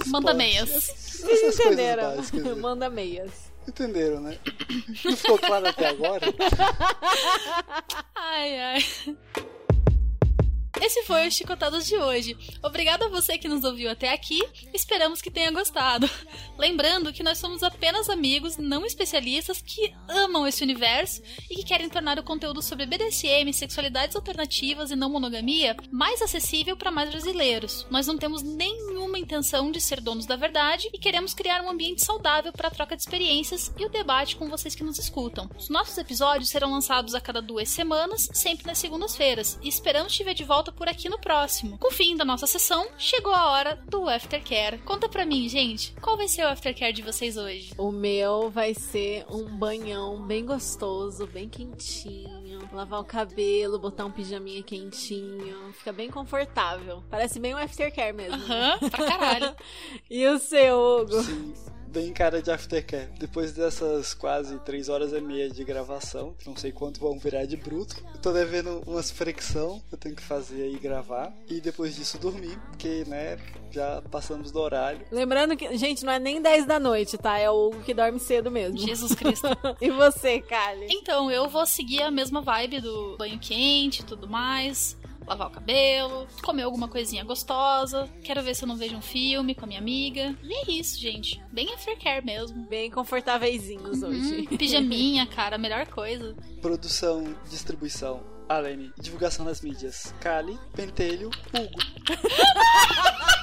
Manda meias. Essas Vocês coisas entenderam? né? Manda meias. Entenderam, né? Não ficou claro até agora? Ai, ai. Esse foi o Chicotadas de hoje. Obrigada a você que nos ouviu até aqui. Esperamos que tenha gostado. Lembrando que nós somos apenas amigos, não especialistas, que amam esse universo e que querem tornar o conteúdo sobre BDSM, sexualidades alternativas e não monogamia mais acessível para mais brasileiros. Nós não temos nenhuma intenção de ser donos da verdade e queremos criar um ambiente saudável para a troca de experiências e o debate com vocês que nos escutam. Os nossos episódios serão lançados a cada duas semanas, sempre nas segundas-feiras, e esperamos te ver de volta por aqui no próximo. Com o fim da nossa sessão, chegou a hora do Aftercare. Conta pra mim, gente, qual vai ser o Aftercare de vocês hoje? O meu vai ser um banhão bem gostoso, bem quentinho. Lavar o cabelo, botar um pijaminha quentinho. Fica bem confortável. Parece bem um aftercare mesmo. né? Aham, pra caralho. E o seu, Hugo? Sim, bem cara de aftercare. Depois dessas quase 3 horas e meia de gravação, que não sei quanto vão virar de bruto, eu tô devendo umas fricção que eu tenho que fazer aí gravar. E depois disso dormir, porque, né, já passamos do horário. Lembrando que, gente, não é nem 10 da noite, tá? É o Hugo que dorme cedo mesmo. Jesus Cristo. e você, Kali? Então, eu vou seguir a mesma vibe do banho quente e tudo mais. Lavar o cabelo, comer alguma coisinha gostosa. Quero ver se eu não vejo um filme com a minha amiga. E é isso, gente. Bem aftercare mesmo. Bem confortáveiszinhos hoje. Hum, pijaminha, cara, a melhor coisa. Produção, distribuição, Alene, divulgação nas mídias, Kali, Pentelho, Hugo.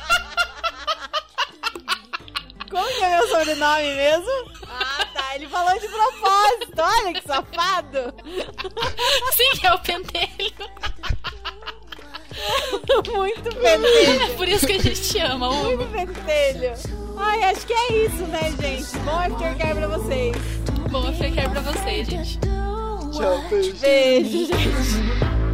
Como que é meu sobrenome mesmo? Ah, tá. Ele falou de propósito. Olha que safado. Sim, é o pentelho. Muito pentelho. É por isso que a gente te ama, Hugo. Muito pentelho. Ai, acho que é isso, né, gente? Bom aftercare pra vocês. Bom aftercare pra vocês, gente. Tchau, beijo. Beijo, gente.